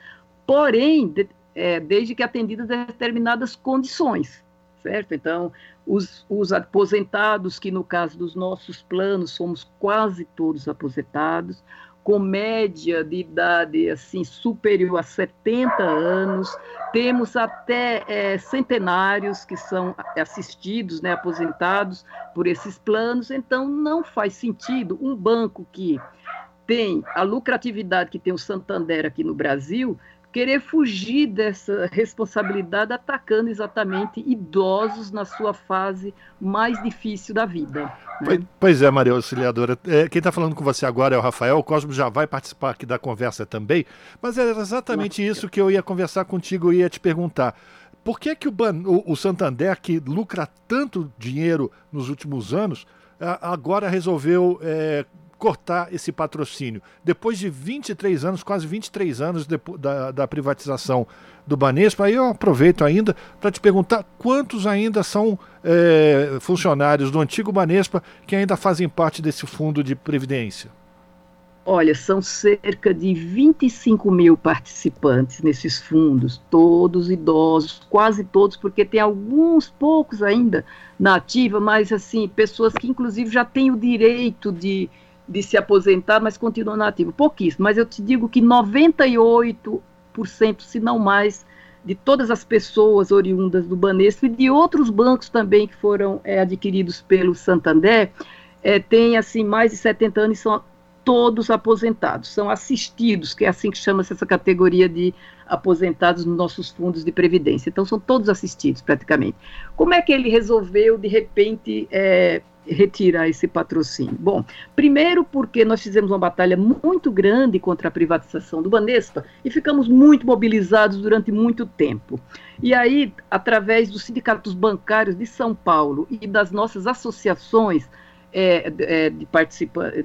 porém, de, é, desde que atendidas determinadas condições, certo? Então, os, os aposentados, que no caso dos nossos planos somos quase todos aposentados, com média de idade assim superior a 70 anos, temos até é, centenários que são assistidos, né, aposentados por esses planos, então não faz sentido um banco que tem a lucratividade que tem o Santander aqui no Brasil querer fugir dessa responsabilidade atacando exatamente idosos na sua fase mais difícil da vida. Né? Pois é, Maria Auxiliadora. É, quem está falando com você agora é o Rafael. O Cosmo já vai participar aqui da conversa também. Mas era exatamente Nossa. isso que eu ia conversar contigo e ia te perguntar. Por que, que o, o, o Santander, que lucra tanto dinheiro nos últimos anos, agora resolveu é, cortar esse patrocínio. Depois de 23 anos, quase 23 anos da, da privatização do Banespa, aí eu aproveito ainda para te perguntar quantos ainda são é, funcionários do antigo Banespa que ainda fazem parte desse fundo de previdência. Olha, são cerca de 25 mil participantes nesses fundos, todos idosos, quase todos, porque tem alguns poucos ainda na ativa, mas assim, pessoas que inclusive já têm o direito de, de se aposentar, mas continuam na ativa. Pouquíssimo, mas eu te digo que 98%, se não mais, de todas as pessoas oriundas do Banespa e de outros bancos também que foram é, adquiridos pelo Santander, é, tem assim mais de 70 anos e são todos aposentados, são assistidos, que é assim que chama-se essa categoria de aposentados nos nossos fundos de previdência. Então, são todos assistidos, praticamente. Como é que ele resolveu, de repente, é, retirar esse patrocínio? Bom, primeiro porque nós fizemos uma batalha muito grande contra a privatização do Banespa e ficamos muito mobilizados durante muito tempo. E aí, através dos sindicatos bancários de São Paulo e das nossas associações é, é, de,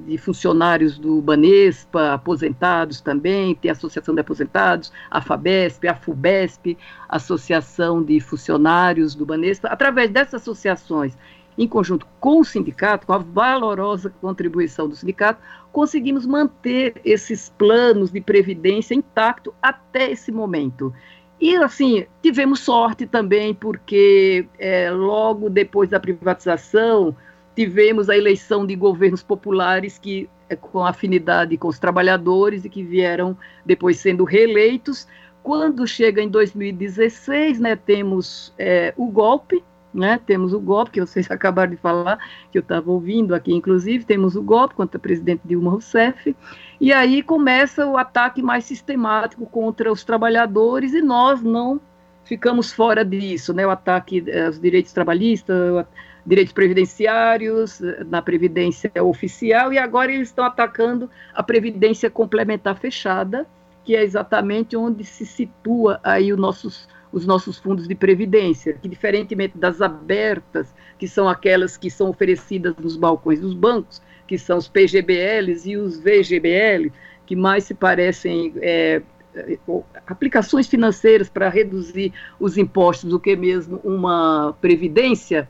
de funcionários do Banespa, aposentados também, tem a Associação de Aposentados, a FABESP, a FUBESP, Associação de Funcionários do Banespa. Através dessas associações em conjunto com o sindicato, com a valorosa contribuição do sindicato, conseguimos manter esses planos de previdência intacto até esse momento. E, assim, tivemos sorte também, porque é, logo depois da privatização, tivemos a eleição de governos populares que é, com afinidade com os trabalhadores e que vieram depois sendo reeleitos. Quando chega em 2016, né, temos é, o golpe, né? Temos o golpe, que vocês acabaram de falar, que eu estava ouvindo aqui, inclusive, temos o golpe contra o presidente Dilma Rousseff, e aí começa o ataque mais sistemático contra os trabalhadores, e nós não ficamos fora disso, né? o ataque aos direitos trabalhistas, direitos previdenciários, na previdência oficial, e agora eles estão atacando a previdência complementar fechada, que é exatamente onde se situa aí os nossos os nossos fundos de previdência, que diferentemente das abertas, que são aquelas que são oferecidas nos balcões dos bancos, que são os PGBLs e os VGBL, que mais se parecem é, é aplicações financeiras para reduzir os impostos do que mesmo uma previdência,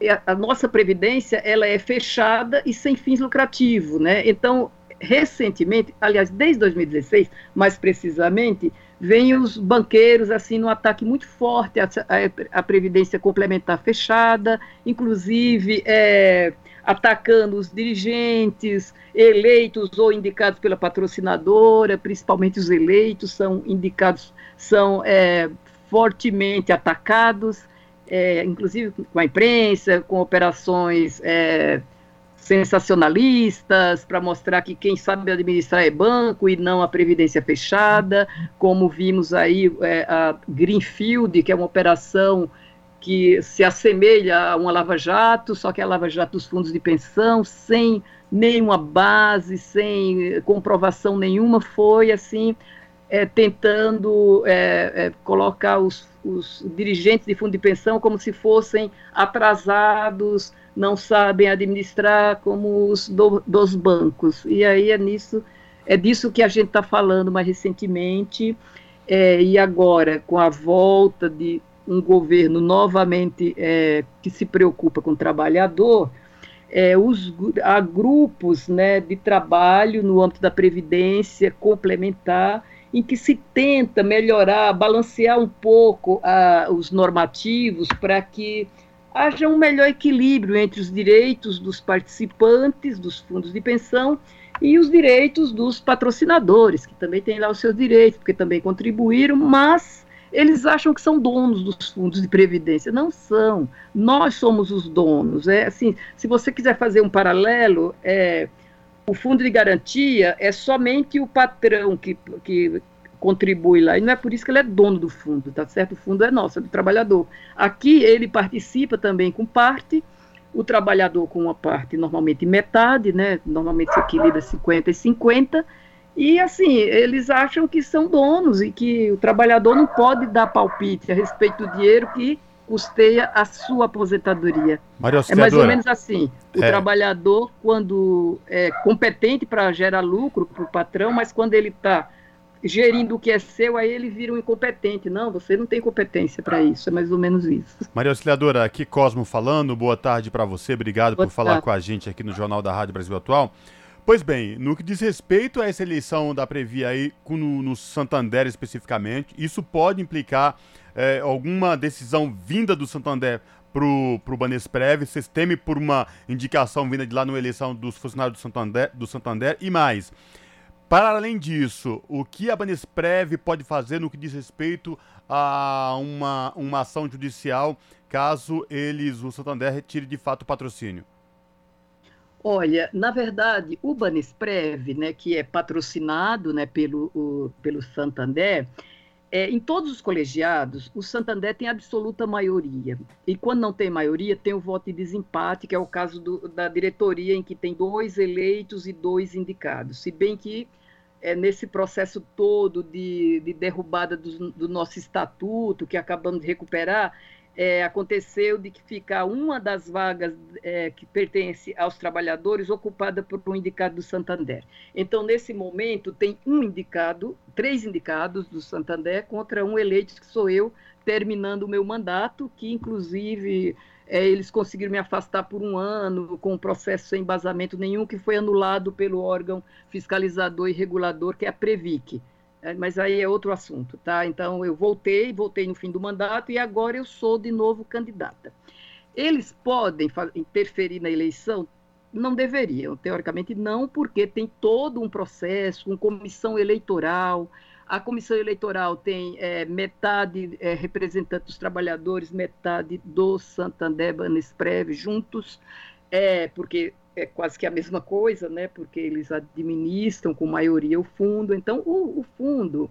é, a nossa previdência ela é fechada e sem fins lucrativos, né? Então, recentemente, aliás, desde 2016, mais precisamente, vem os banqueiros assim no ataque muito forte à, à, previdência complementar fechada, inclusive é, atacando os dirigentes eleitos ou indicados pela patrocinadora, principalmente os eleitos são indicados, são é, fortemente atacados, é, inclusive com a imprensa, com operações é, sensacionalistas para mostrar que quem sabe administrar é banco e não a previdência fechada, como vimos aí é, a Greenfield, que é uma operação que se assemelha a uma lava-jato, só que é a lava-jato dos fundos de pensão, sem nenhuma base, sem comprovação nenhuma, foi assim é, tentando é, colocar os, os dirigentes de fundo de pensão como se fossem atrasados, não sabem administrar como os do, dos bancos. E aí é nisso, é disso que a gente está falando mais recentemente, é, e agora, com a volta de um governo novamente é, que se preocupa com o trabalhador, é, os, há grupos né, de trabalho no âmbito da Previdência complementar, em que se tenta melhorar, balancear um pouco a, os normativos para que haja um melhor equilíbrio entre os direitos dos participantes dos fundos de pensão e os direitos dos patrocinadores, que também têm lá os seus direitos, porque também contribuíram, mas eles acham que são donos dos fundos de previdência. Não são. Nós somos os donos. É assim, se você quiser fazer um paralelo, é, o fundo de garantia é somente o patrão que, que contribui lá. E não é por isso que ele é dono do fundo, tá certo? O fundo é nosso, é do trabalhador. Aqui ele participa também com parte, o trabalhador com uma parte, normalmente metade, né? Normalmente se equilibra 50 e 50. E assim, eles acham que são donos e que o trabalhador não pode dar palpite a respeito do dinheiro que custeia a sua aposentadoria. é mais ou menos assim. O é. trabalhador, quando é competente para gerar lucro para o patrão, mas quando ele está gerindo o que é seu, aí ele vira um incompetente. Não, você não tem competência para isso, é mais ou menos isso. Maria Auxiliadora, aqui Cosmo falando, boa tarde para você, obrigado boa por tarde. falar com a gente aqui no Jornal da Rádio Brasil Atual. Pois bem, no que diz respeito a essa eleição da Previ aí, no, no Santander especificamente, isso pode implicar é, alguma decisão vinda do Santander pro, pro Banesprev, vocês temem por uma indicação vinda de lá na eleição dos funcionários do Santander, do Santander e mais. Para além disso, o que a Banesprev pode fazer no que diz respeito a uma, uma ação judicial caso eles, o Santander, retire de fato o patrocínio? Olha, na verdade, o Banesprev, né, que é patrocinado né, pelo, o, pelo Santander, é, em todos os colegiados, o Santander tem absoluta maioria. E quando não tem maioria, tem o voto de desempate, que é o caso do, da diretoria, em que tem dois eleitos e dois indicados. Se bem que é, nesse processo todo de, de derrubada do, do, nosso estatuto, que acabamos de recuperar, é, aconteceu de que ficar uma das vagas é, que pertence aos trabalhadores ocupada por um indicado do Santander. Então, nesse momento, tem um indicado, três indicados do Santander contra um eleito que sou eu, terminando o meu mandato, que inclusive é, eles conseguiram me afastar por um ano, com um processo sem embasamento nenhum, que foi anulado pelo órgão fiscalizador e regulador, que é a Previc. É, mas aí é outro assunto, tá? Então eu voltei, voltei no fim do mandato e agora eu sou de novo candidata. Eles podem interferir na eleição? Não deveriam, teoricamente não, porque tem todo um processo, uma comissão eleitoral, a comissão eleitoral tem é, metade é, representante dos trabalhadores, metade do Santander Banesprev juntos, é, porque é quase que a mesma coisa, né? Porque eles administram com maioria o fundo. Então, o, o fundo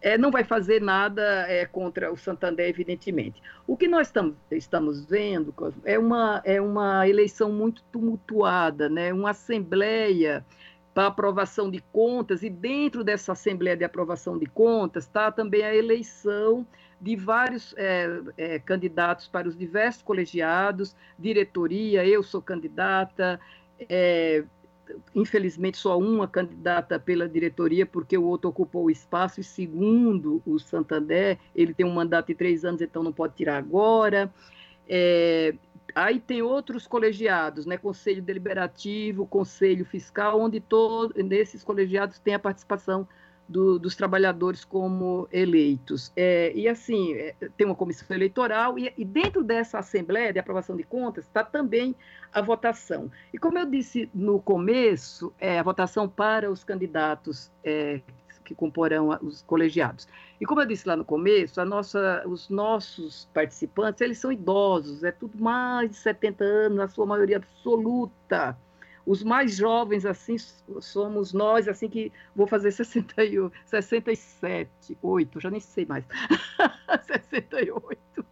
é, não vai fazer nada é, contra o Santander, evidentemente. O que nós tam, estamos vendo é uma, é uma eleição muito tumultuada, né? Uma assembleia para aprovação de contas, e dentro dessa Assembleia de Aprovação de Contas está também a eleição de vários é, é, candidatos para os diversos colegiados, diretoria, eu sou candidata, é, infelizmente só uma candidata pela diretoria, porque o outro ocupou o espaço, e segundo o Santander, ele tem um mandato de três anos, então não pode tirar agora. É, Aí tem outros colegiados, né? Conselho Deliberativo, Conselho Fiscal, onde todo, nesses colegiados tem a participação do, dos trabalhadores como eleitos. É, e assim, é, tem uma comissão eleitoral, e, e, dentro dessa Assembleia de Aprovação de Contas está também a votação. E como eu disse no começo, é, a votação para os candidatos é, que comporão os colegiados. E como eu disse lá no começo, a nossa, os nossos participantes, eles são idosos, é tudo mais de 70 anos, na sua maioria absoluta. Os mais jovens, assim, somos nós, assim, que vou fazer 68, 67, 8, já nem sei mais. 68.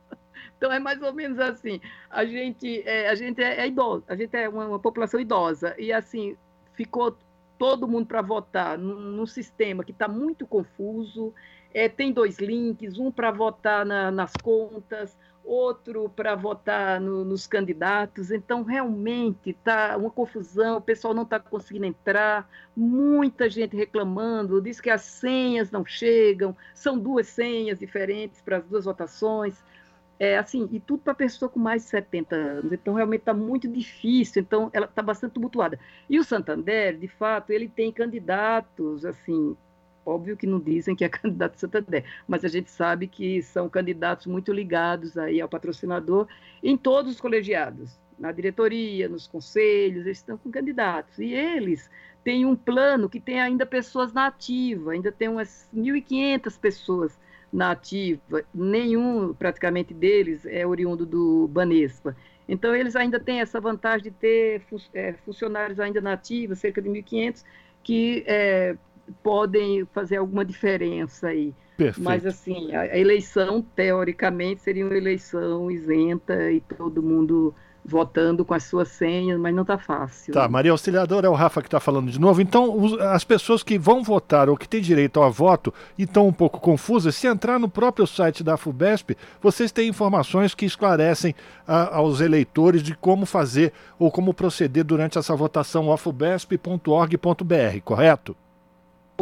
Então é mais ou menos assim. A gente é, a gente é, é idoso, a gente é uma, uma população idosa e assim ficou todo mundo para votar num, num, sistema que está muito confuso. É, tem dois links, um para votar na, nas contas, outro para votar no, nos candidatos. Então, realmente está uma confusão, o pessoal não está conseguindo entrar, muita gente reclamando, diz que as senhas não chegam, são duas senhas diferentes para as duas votações. É, assim, e tudo para pessoa com mais de 70 anos. Então, realmente está muito difícil. Então, ela está bastante tumultuada. E o Santander, de fato, ele tem candidatos, assim, óbvio que não dizem que é candidato Santander, mas a gente sabe que são candidatos muito ligados aí ao patrocinador em todos os colegiados, na diretoria, nos conselhos, eles estão com candidatos. E eles têm um plano que tem ainda pessoas na ativa, ainda tem umas 1.500 pessoas na ativa, nenhum praticamente deles é oriundo do Banespa. Então, eles ainda têm essa vantagem de ter é, funcionários ainda na ativa, cerca de 1.500, que é, podem fazer alguma diferença aí. Perfeito. Mas, assim, a eleição, teoricamente, seria uma eleição isenta e todo mundo votando com as suas senhas, mas não está fácil. Tá, Maria Auxiliadora, é o Rafa que está falando de novo. Então, os, as pessoas que vão votar ou que têm direito ao voto e estão um pouco confusas, se entrar no próprio site da FUBESP, vocês têm informações que esclarecem a, aos eleitores de como fazer ou como proceder durante essa votação afubesp.org.br, correto?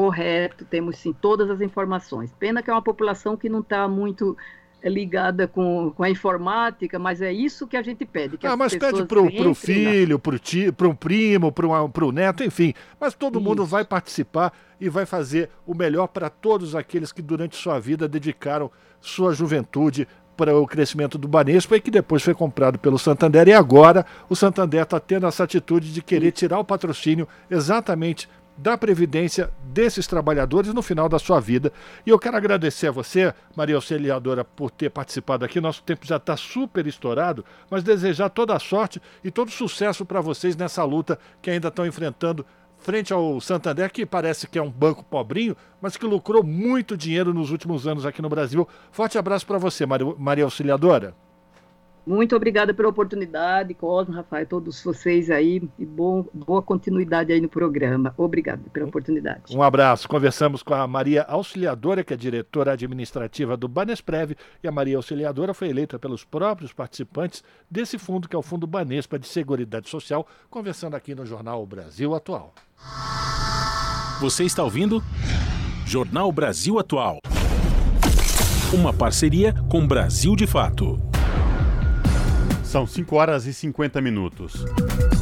Correto, temos sim todas as informações. Pena que é uma população que não está muito é ligada com, com a informática, mas é isso que a gente pede. Que ah, mas pede para o filho, para o primo, para o neto, enfim. Mas todo isso. mundo vai participar e vai fazer o melhor para todos aqueles que durante sua vida dedicaram sua juventude para o crescimento do Banespa e que depois foi comprado pelo Santander. E agora o Santander está tendo essa atitude de querer tirar o patrocínio exatamente da Previdência desses trabalhadores no final da sua vida. E eu quero agradecer a você, Maria Auxiliadora, por ter participado aqui. Nosso tempo já está super estourado, mas desejar toda a sorte e todo sucesso para vocês nessa luta que ainda estão enfrentando frente ao Santander, que parece que é um banco pobrinho, mas que lucrou muito dinheiro nos últimos anos aqui no Brasil. Forte abraço para você, Maria Auxiliadora. Muito obrigada pela oportunidade, Cosmo, Rafael, todos vocês aí, e bom, boa continuidade aí no programa. Obrigado pela oportunidade. Um abraço. Conversamos com a Maria Auxiliadora, que é diretora administrativa do Banesprev, e a Maria Auxiliadora foi eleita pelos próprios participantes desse fundo, que é o Fundo Banespa de Seguridade Social, conversando aqui no Jornal Brasil Atual. Você está ouvindo? Jornal Brasil Atual. Uma parceria com Brasil de Fato. São 5 horas e 50 minutos.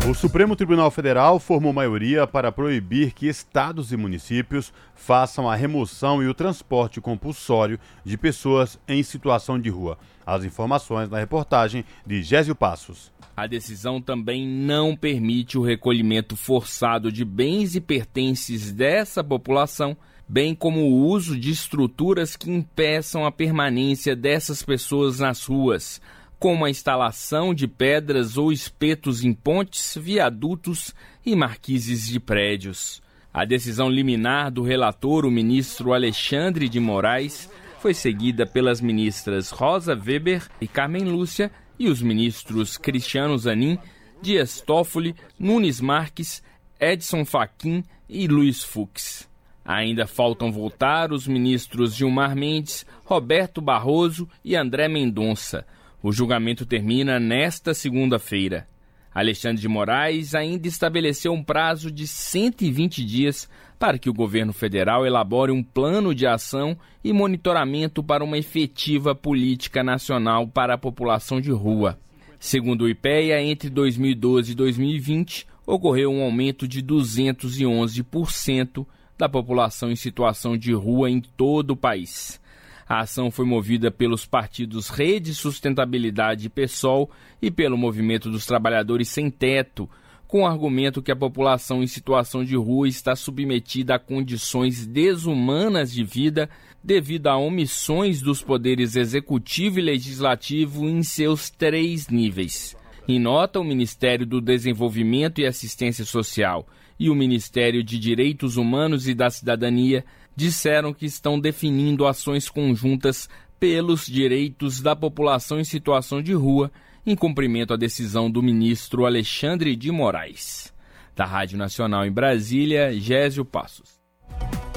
O Supremo Tribunal Federal formou maioria para proibir que estados e municípios façam a remoção e o transporte compulsório de pessoas em situação de rua. As informações na reportagem de Gésio Passos. A decisão também não permite o recolhimento forçado de bens e pertences dessa população, bem como o uso de estruturas que impeçam a permanência dessas pessoas nas ruas como a instalação de pedras ou espetos em pontes, viadutos e marquises de prédios. A decisão liminar do relator, o ministro Alexandre de Moraes, foi seguida pelas ministras Rosa Weber e Carmen Lúcia e os ministros Cristiano Zanin, Dias Toffoli, Nunes Marques, Edson Fachin e Luiz Fux. Ainda faltam votar os ministros Gilmar Mendes, Roberto Barroso e André Mendonça o julgamento termina nesta segunda-feira. Alexandre de Moraes ainda estabeleceu um prazo de 120 dias para que o governo federal elabore um plano de ação e monitoramento para uma efetiva política nacional para a população de rua. Segundo o IPEA, entre 2012 e 2020, ocorreu um aumento de 211% da população em situação de rua em todo o país. A ação foi movida pelos partidos Rede Sustentabilidade e PSOL e pelo Movimento dos Trabalhadores Sem Teto, com o argumento que a população em situação de rua está submetida a condições desumanas de vida devido a omissões dos poderes executivo e legislativo em seus três níveis. Em nota, o Ministério do Desenvolvimento e Assistência Social e o Ministério de Direitos Humanos e da Cidadania disseram que estão definindo ações conjuntas pelos direitos da população em situação de rua, em cumprimento à decisão do ministro Alexandre de Moraes. Da Rádio Nacional em Brasília, Gésio Passos.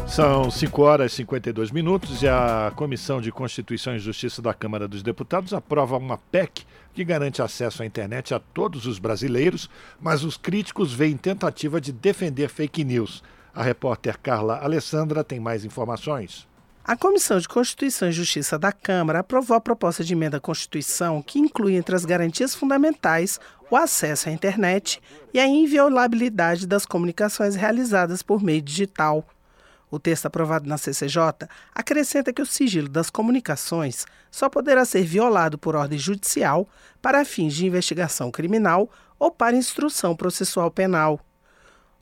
São 5 horas e 52 minutos e a Comissão de Constituição e Justiça da Câmara dos Deputados aprova uma PEC que garante acesso à internet a todos os brasileiros, mas os críticos veem tentativa de defender fake news. A repórter Carla Alessandra tem mais informações. A Comissão de Constituição e Justiça da Câmara aprovou a proposta de emenda à Constituição que inclui entre as garantias fundamentais o acesso à internet e a inviolabilidade das comunicações realizadas por meio digital. O texto aprovado na CCJ acrescenta que o sigilo das comunicações só poderá ser violado por ordem judicial para fins de investigação criminal ou para instrução processual penal.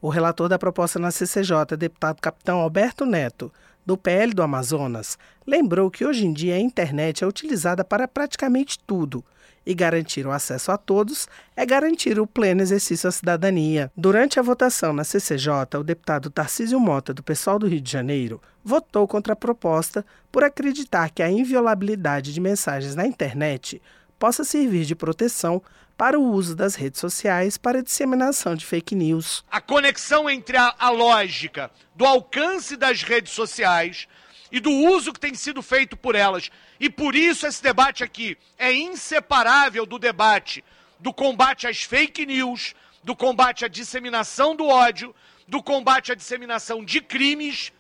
O relator da proposta na CCJ, deputado capitão Alberto Neto, do PL do Amazonas, lembrou que hoje em dia a internet é utilizada para praticamente tudo e garantir o acesso a todos é garantir o pleno exercício da cidadania. Durante a votação na CCJ, o deputado Tarcísio Mota, do pessoal do Rio de Janeiro, votou contra a proposta por acreditar que a inviolabilidade de mensagens na internet possa servir de proteção para o uso das redes sociais para disseminação de fake news. A conexão entre a, a lógica do alcance das redes sociais e do uso que tem sido feito por elas. E por isso esse debate aqui é inseparável do debate do combate às fake news, do combate à disseminação do ódio, do combate à disseminação de crimes.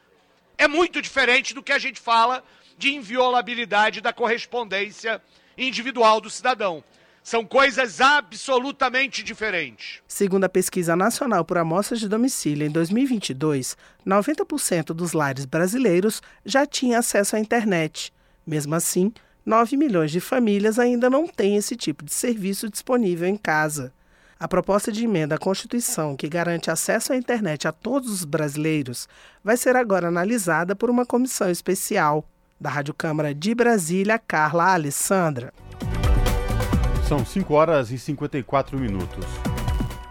É muito diferente do que a gente fala de inviolabilidade da correspondência individual do cidadão. São coisas absolutamente diferentes. Segundo a Pesquisa Nacional por Amostras de Domicílio em 2022, 90% dos lares brasileiros já tinham acesso à internet. Mesmo assim, 9 milhões de famílias ainda não têm esse tipo de serviço disponível em casa. A proposta de emenda à Constituição, que garante acesso à internet a todos os brasileiros, vai ser agora analisada por uma comissão especial. Da Rádio Câmara de Brasília, Carla Alessandra. São 5 horas e 54 minutos.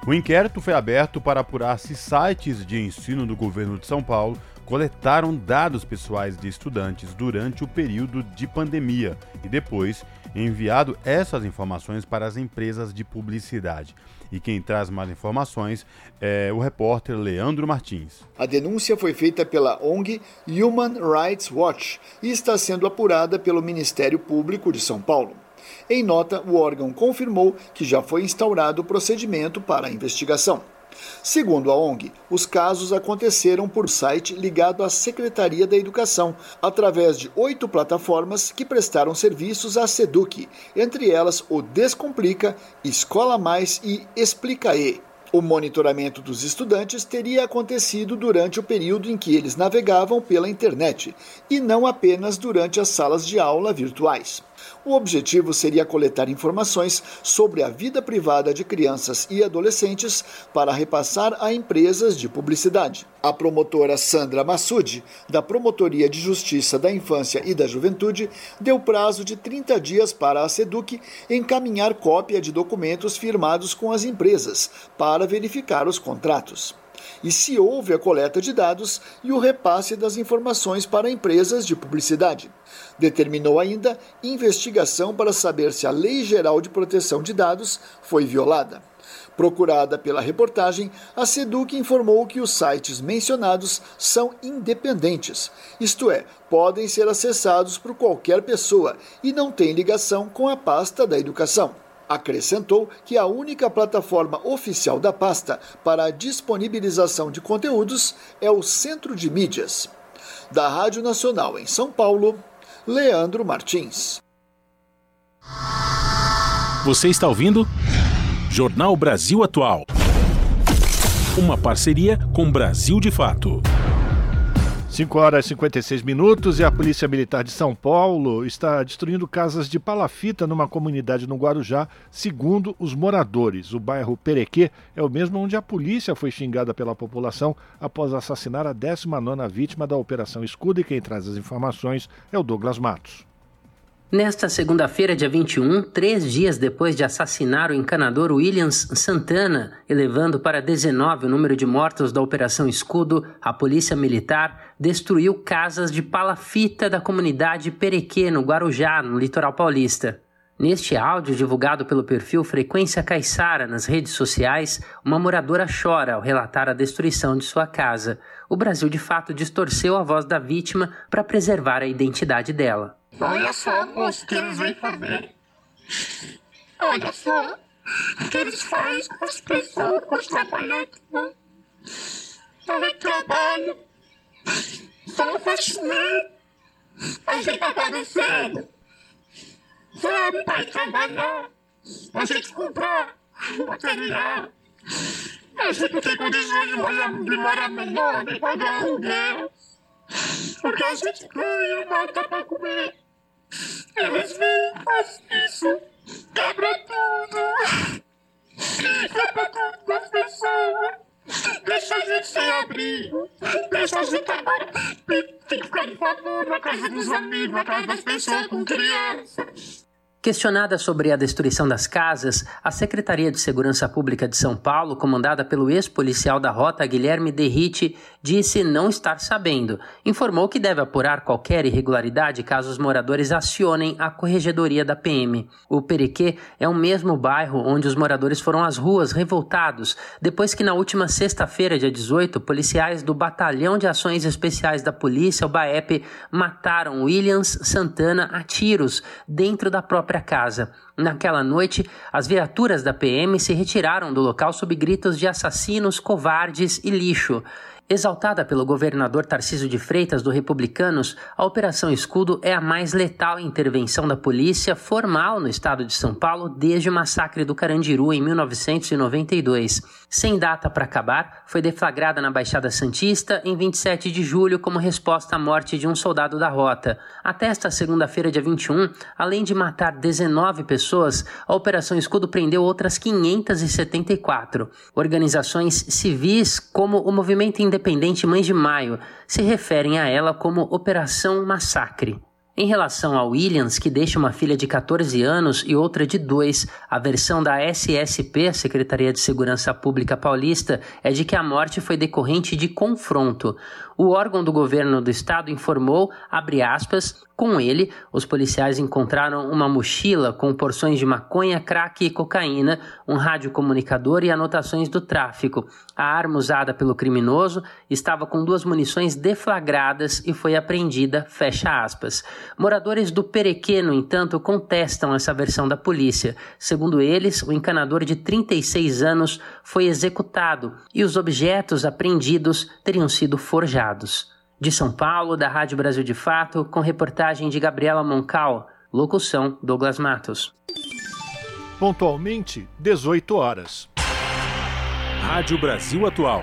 O inquérito foi aberto para apurar se sites de ensino do governo de São Paulo coletaram dados pessoais de estudantes durante o período de pandemia e depois enviado essas informações para as empresas de publicidade. E quem traz mais informações é o repórter Leandro Martins. A denúncia foi feita pela ONG Human Rights Watch e está sendo apurada pelo Ministério Público de São Paulo. Em nota, o órgão confirmou que já foi instaurado o procedimento para a investigação. Segundo a ONG, os casos aconteceram por site ligado à Secretaria da Educação, através de oito plataformas que prestaram serviços à SEDUC, entre elas o Descomplica, Escola Mais e Explicae. O monitoramento dos estudantes teria acontecido durante o período em que eles navegavam pela internet, e não apenas durante as salas de aula virtuais. O objetivo seria coletar informações sobre a vida privada de crianças e adolescentes para repassar a empresas de publicidade. A promotora Sandra Massoud, da Promotoria de Justiça da Infância e da Juventude, deu prazo de 30 dias para a SEDUC encaminhar cópia de documentos firmados com as empresas para verificar os contratos e se houve a coleta de dados e o repasse das informações para empresas de publicidade. Determinou ainda investigação para saber se a Lei Geral de Proteção de Dados foi violada. Procurada pela reportagem, a SEDUC informou que os sites mencionados são independentes, isto é, podem ser acessados por qualquer pessoa e não têm ligação com a pasta da educação. Acrescentou que a única plataforma oficial da pasta para a disponibilização de conteúdos é o Centro de Mídias. Da Rádio Nacional em São Paulo, Leandro Martins. Você está ouvindo? Jornal Brasil Atual. Uma parceria com Brasil de Fato. 5 horas e 56 minutos e a Polícia Militar de São Paulo está destruindo casas de palafita numa comunidade no Guarujá, segundo os moradores. O bairro Perequê é o mesmo onde a polícia foi xingada pela população após assassinar a 19ª vítima da Operação Escudo e quem traz as informações é o Douglas Matos. Nesta segunda-feira, dia 21, três dias depois de assassinar o encanador Williams Santana, elevando para 19 o número de mortos da Operação Escudo, a Polícia Militar destruiu casas de palafita da comunidade Perequê, no Guarujá, no litoral paulista. Neste áudio, divulgado pelo perfil Frequência Caiçara nas redes sociais, uma moradora chora ao relatar a destruição de sua casa. O Brasil, de fato, distorceu a voz da vítima para preservar a identidade dela. Olha só, moço, que eles vêm fazer. Olha só o que eles fazem com as pessoas, com os trabalhadores. Não trabalho. Só faxineiro. A gente tá padecendo. Sabe, pai, trabalhar. A gente comprar material. A gente tem condições de morar melhor, de pagar aluguel. Porque a gente ganha, mata pra comer. Eles vêm, faz isso, quebra tudo. Quebra tudo das pessoas. Deixa a gente sem abrigo. Deixa a gente agora. Tem que ficar de favor na casa dos amigos, na casa das pessoas com crianças. Questionada sobre a destruição das casas, a Secretaria de Segurança Pública de São Paulo, comandada pelo ex-policial da rota Guilherme Derrite, disse não estar sabendo. Informou que deve apurar qualquer irregularidade caso os moradores acionem a corregedoria da PM. O Perequê é o mesmo bairro onde os moradores foram às ruas revoltados depois que na última sexta-feira, dia 18, policiais do Batalhão de Ações Especiais da Polícia, o BAEP, mataram Williams Santana a tiros dentro da própria casa. Naquela noite, as viaturas da PM se retiraram do local sob gritos de assassinos, covardes e lixo. Exaltada pelo governador Tarcísio de Freitas do Republicanos, a Operação Escudo é a mais letal intervenção da polícia formal no estado de São Paulo desde o massacre do Carandiru em 1992. Sem data para acabar, foi deflagrada na Baixada Santista em 27 de julho como resposta à morte de um soldado da rota. Até esta segunda-feira, dia 21, além de matar 19 pessoas, a Operação Escudo prendeu outras 574. Organizações civis como o Movimento Independente Independente Mães de Maio se referem a ela como Operação Massacre. Em relação a Williams, que deixa uma filha de 14 anos e outra de 2, a versão da SSP, Secretaria de Segurança Pública Paulista, é de que a morte foi decorrente de confronto. O órgão do governo do estado informou, abre aspas, com ele, os policiais encontraram uma mochila com porções de maconha, crack e cocaína, um radiocomunicador e anotações do tráfico. A arma usada pelo criminoso estava com duas munições deflagradas e foi apreendida, fecha aspas. Moradores do Perequê, no entanto, contestam essa versão da polícia. Segundo eles, o encanador de 36 anos foi executado e os objetos apreendidos teriam sido forjados. De São Paulo, da Rádio Brasil de Fato, com reportagem de Gabriela Moncal, locução Douglas Matos. Pontualmente, 18 horas. Rádio Brasil Atual.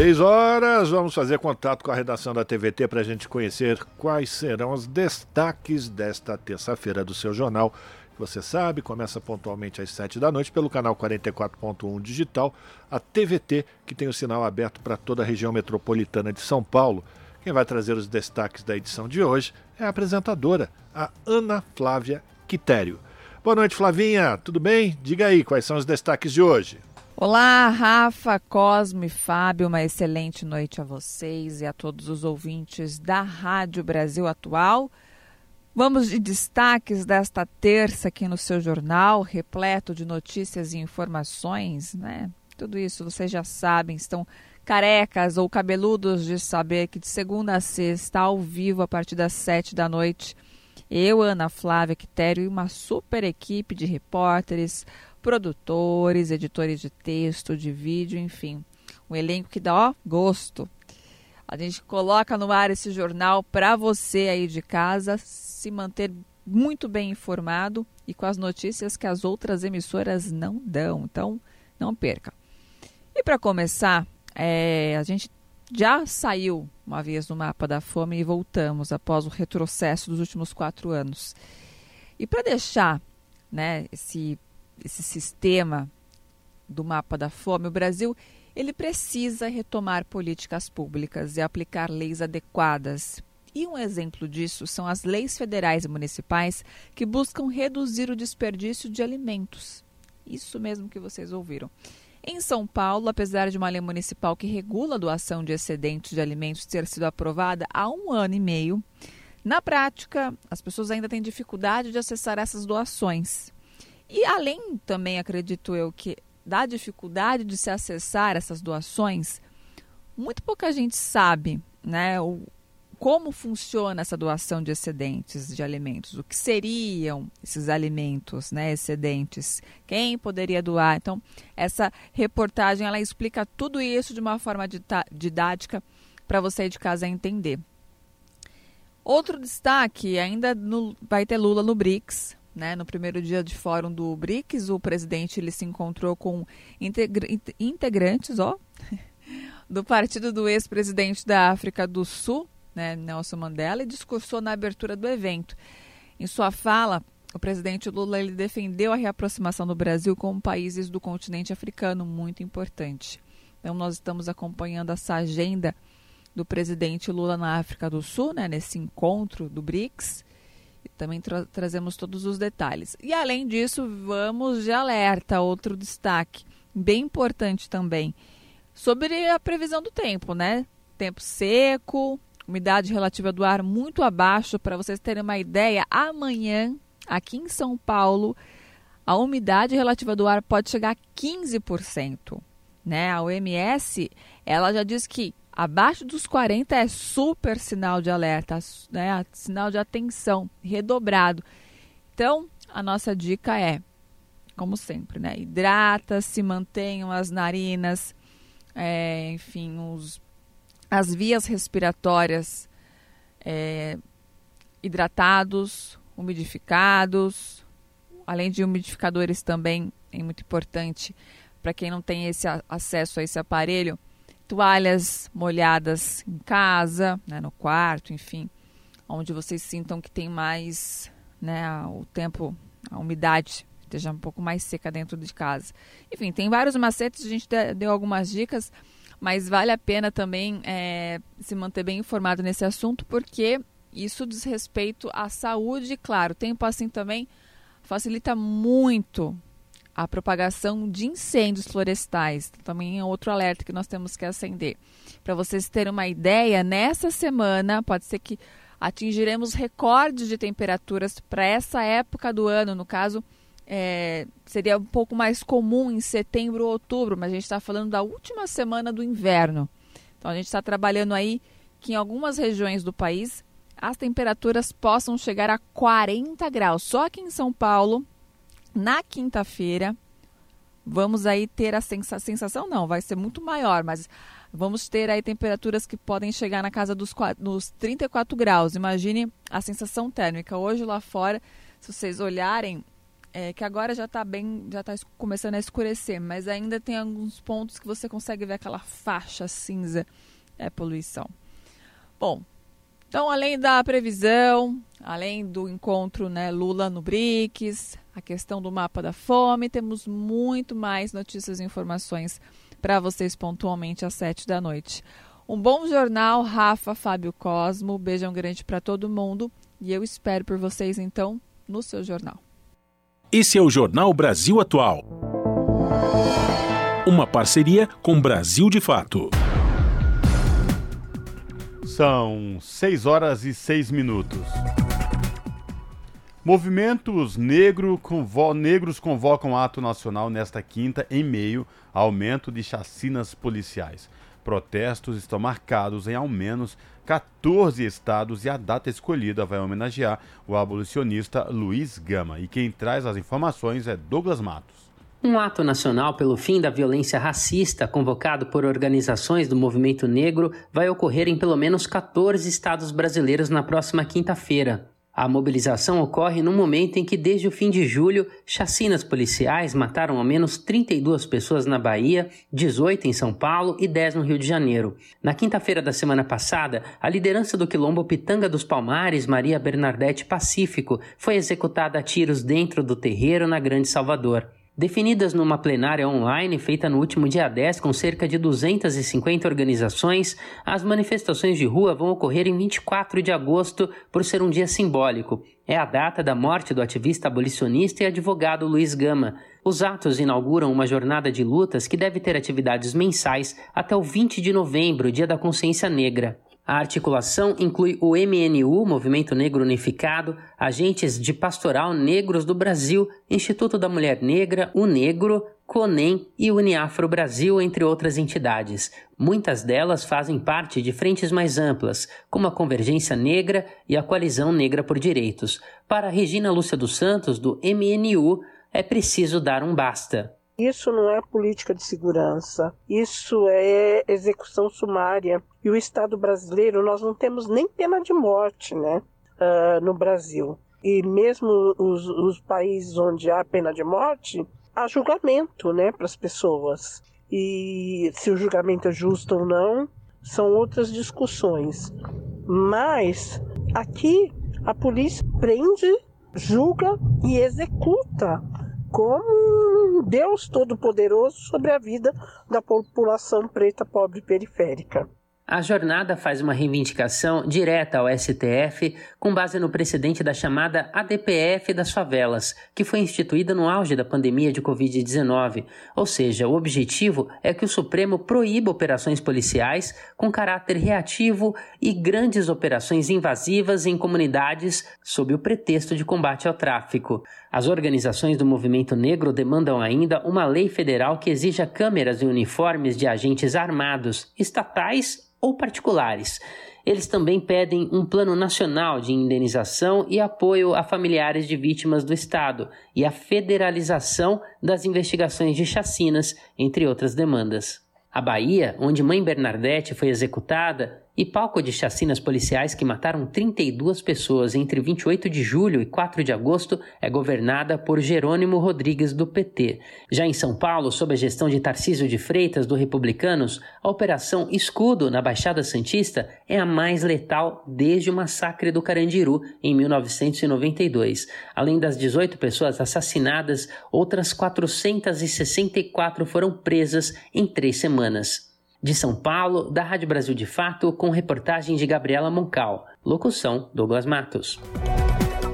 Seis horas, vamos fazer contato com a redação da TVT para a gente conhecer quais serão os destaques desta terça-feira do seu jornal. Você sabe, começa pontualmente às sete da noite pelo canal 44.1 digital, a TVT, que tem o sinal aberto para toda a região metropolitana de São Paulo. Quem vai trazer os destaques da edição de hoje é a apresentadora, a Ana Flávia Quitério. Boa noite, Flavinha. Tudo bem? Diga aí quais são os destaques de hoje. Olá, Rafa, Cosme Fábio, uma excelente noite a vocês e a todos os ouvintes da Rádio Brasil Atual. Vamos de destaques desta terça aqui no seu jornal, repleto de notícias e informações, né? Tudo isso vocês já sabem, estão carecas ou cabeludos de saber que de segunda a sexta, ao vivo, a partir das sete da noite, eu, Ana Flávia Quitério e uma super equipe de repórteres, produtores, editores de texto, de vídeo, enfim. Um elenco que dá ó, gosto. A gente coloca no ar esse jornal para você aí de casa se manter muito bem informado e com as notícias que as outras emissoras não dão. Então, não perca. E para começar, é, a gente já saiu uma vez no mapa da fome e voltamos após o retrocesso dos últimos quatro anos. E para deixar né, esse esse sistema do mapa da fome, o Brasil ele precisa retomar políticas públicas e aplicar leis adequadas. E um exemplo disso são as leis federais e municipais que buscam reduzir o desperdício de alimentos. Isso mesmo que vocês ouviram. Em São Paulo, apesar de uma lei municipal que regula a doação de excedentes de alimentos ter sido aprovada há um ano e meio, na prática, as pessoas ainda têm dificuldade de acessar essas doações. E além também, acredito eu, que da dificuldade de se acessar essas doações, muito pouca gente sabe né, o, como funciona essa doação de excedentes de alimentos, o que seriam esses alimentos né, excedentes, quem poderia doar. Então, essa reportagem ela explica tudo isso de uma forma didática para você de casa entender. Outro destaque, ainda no, vai ter Lula no BRICS, né? No primeiro dia de fórum do BRICS, o presidente ele se encontrou com integrantes ó, do partido do ex-presidente da África do Sul, né, Nelson Mandela, e discursou na abertura do evento. Em sua fala, o presidente Lula ele defendeu a reaproximação do Brasil com países do continente africano, muito importante. Então, nós estamos acompanhando essa agenda do presidente Lula na África do Sul, né, nesse encontro do BRICS. Também tra trazemos todos os detalhes. E além disso, vamos de alerta, outro destaque, bem importante também, sobre a previsão do tempo, né? Tempo seco, umidade relativa do ar muito abaixo, para vocês terem uma ideia, amanhã, aqui em São Paulo, a umidade relativa do ar pode chegar a 15%. Né? A OMS, ela já diz que Abaixo dos 40 é super sinal de alerta, né? sinal de atenção redobrado. Então, a nossa dica é, como sempre, né? Hidrata-se, mantenham as narinas, é, enfim, os, as vias respiratórias é, hidratados, umidificados, além de umidificadores também, é muito importante para quem não tem esse acesso a esse aparelho, toalhas molhadas em casa, né, no quarto, enfim, onde vocês sintam que tem mais, né, o tempo, a umidade esteja um pouco mais seca dentro de casa. Enfim, tem vários macetes, a gente deu algumas dicas, mas vale a pena também é, se manter bem informado nesse assunto, porque isso diz respeito à saúde, claro. Tempo assim também facilita muito a propagação de incêndios florestais. Também é outro alerta que nós temos que acender. Para vocês terem uma ideia, nessa semana pode ser que atingiremos recordes de temperaturas para essa época do ano. No caso, é, seria um pouco mais comum em setembro ou outubro, mas a gente está falando da última semana do inverno. Então a gente está trabalhando aí que em algumas regiões do país as temperaturas possam chegar a 40 graus. Só aqui em São Paulo, na quinta-feira, vamos aí ter a sensa sensação, não, vai ser muito maior, mas vamos ter aí temperaturas que podem chegar na casa dos, dos 34 graus. Imagine a sensação térmica. Hoje lá fora, se vocês olharem, é, que agora já está bem, já está começando a escurecer, mas ainda tem alguns pontos que você consegue ver aquela faixa cinza, é poluição. Bom, então, além da previsão, além do encontro né, Lula no BRICS, a questão do mapa da fome, temos muito mais notícias e informações para vocês pontualmente às sete da noite. Um bom jornal, Rafa, Fábio Cosmo. Beijão grande para todo mundo e eu espero por vocês então no seu jornal. Esse é o Jornal Brasil Atual. Uma parceria com Brasil de Fato. São 6 horas e 6 minutos. Movimentos negro convo negros convocam ato nacional nesta quinta em meio ao aumento de chacinas policiais. Protestos estão marcados em ao menos 14 estados e a data escolhida vai homenagear o abolicionista Luiz Gama. E quem traz as informações é Douglas Matos. Um ato nacional pelo fim da violência racista, convocado por organizações do movimento negro, vai ocorrer em pelo menos 14 estados brasileiros na próxima quinta-feira. A mobilização ocorre no momento em que, desde o fim de julho, chacinas policiais mataram ao menos 32 pessoas na Bahia, 18 em São Paulo e 10 no Rio de Janeiro. Na quinta-feira da semana passada, a liderança do quilombo Pitanga dos Palmares, Maria Bernadette Pacífico, foi executada a tiros dentro do terreiro na Grande Salvador. Definidas numa plenária online feita no último dia 10 com cerca de 250 organizações, as manifestações de rua vão ocorrer em 24 de agosto por ser um dia simbólico. É a data da morte do ativista abolicionista e advogado Luiz Gama. Os atos inauguram uma jornada de lutas que deve ter atividades mensais até o 20 de novembro, Dia da Consciência Negra. A articulação inclui o MNU, Movimento Negro Unificado, agentes de pastoral negros do Brasil, Instituto da Mulher Negra, o Negro, CONEM e Uniafro Brasil, entre outras entidades. Muitas delas fazem parte de frentes mais amplas, como a Convergência Negra e a Coalizão Negra por Direitos. Para Regina Lúcia dos Santos, do MNU, é preciso dar um basta. Isso não é política de segurança, isso é execução sumária. E o Estado brasileiro, nós não temos nem pena de morte né, uh, no Brasil. E mesmo os, os países onde há pena de morte, há julgamento né, para as pessoas. E se o julgamento é justo ou não, são outras discussões. Mas aqui a polícia prende, julga e executa como um Deus Todo-Poderoso sobre a vida da população preta, pobre periférica. A jornada faz uma reivindicação direta ao STF com base no precedente da chamada ADPF das favelas, que foi instituída no auge da pandemia de Covid-19. Ou seja, o objetivo é que o Supremo proíba operações policiais com caráter reativo e grandes operações invasivas em comunidades sob o pretexto de combate ao tráfico. As organizações do movimento negro demandam ainda uma lei federal que exija câmeras e uniformes de agentes armados, estatais ou particulares. Eles também pedem um plano nacional de indenização e apoio a familiares de vítimas do Estado e a federalização das investigações de chacinas, entre outras demandas. A Bahia, onde Mãe Bernadette foi executada, e palco de chacinas policiais que mataram 32 pessoas entre 28 de julho e 4 de agosto, é governada por Jerônimo Rodrigues, do PT. Já em São Paulo, sob a gestão de Tarcísio de Freitas, do Republicanos, a Operação Escudo, na Baixada Santista, é a mais letal desde o massacre do Carandiru, em 1992. Além das 18 pessoas assassinadas, outras 464 foram presas em três semanas. De São Paulo, da Rádio Brasil de Fato, com reportagem de Gabriela Moncal. Locução: Douglas Matos.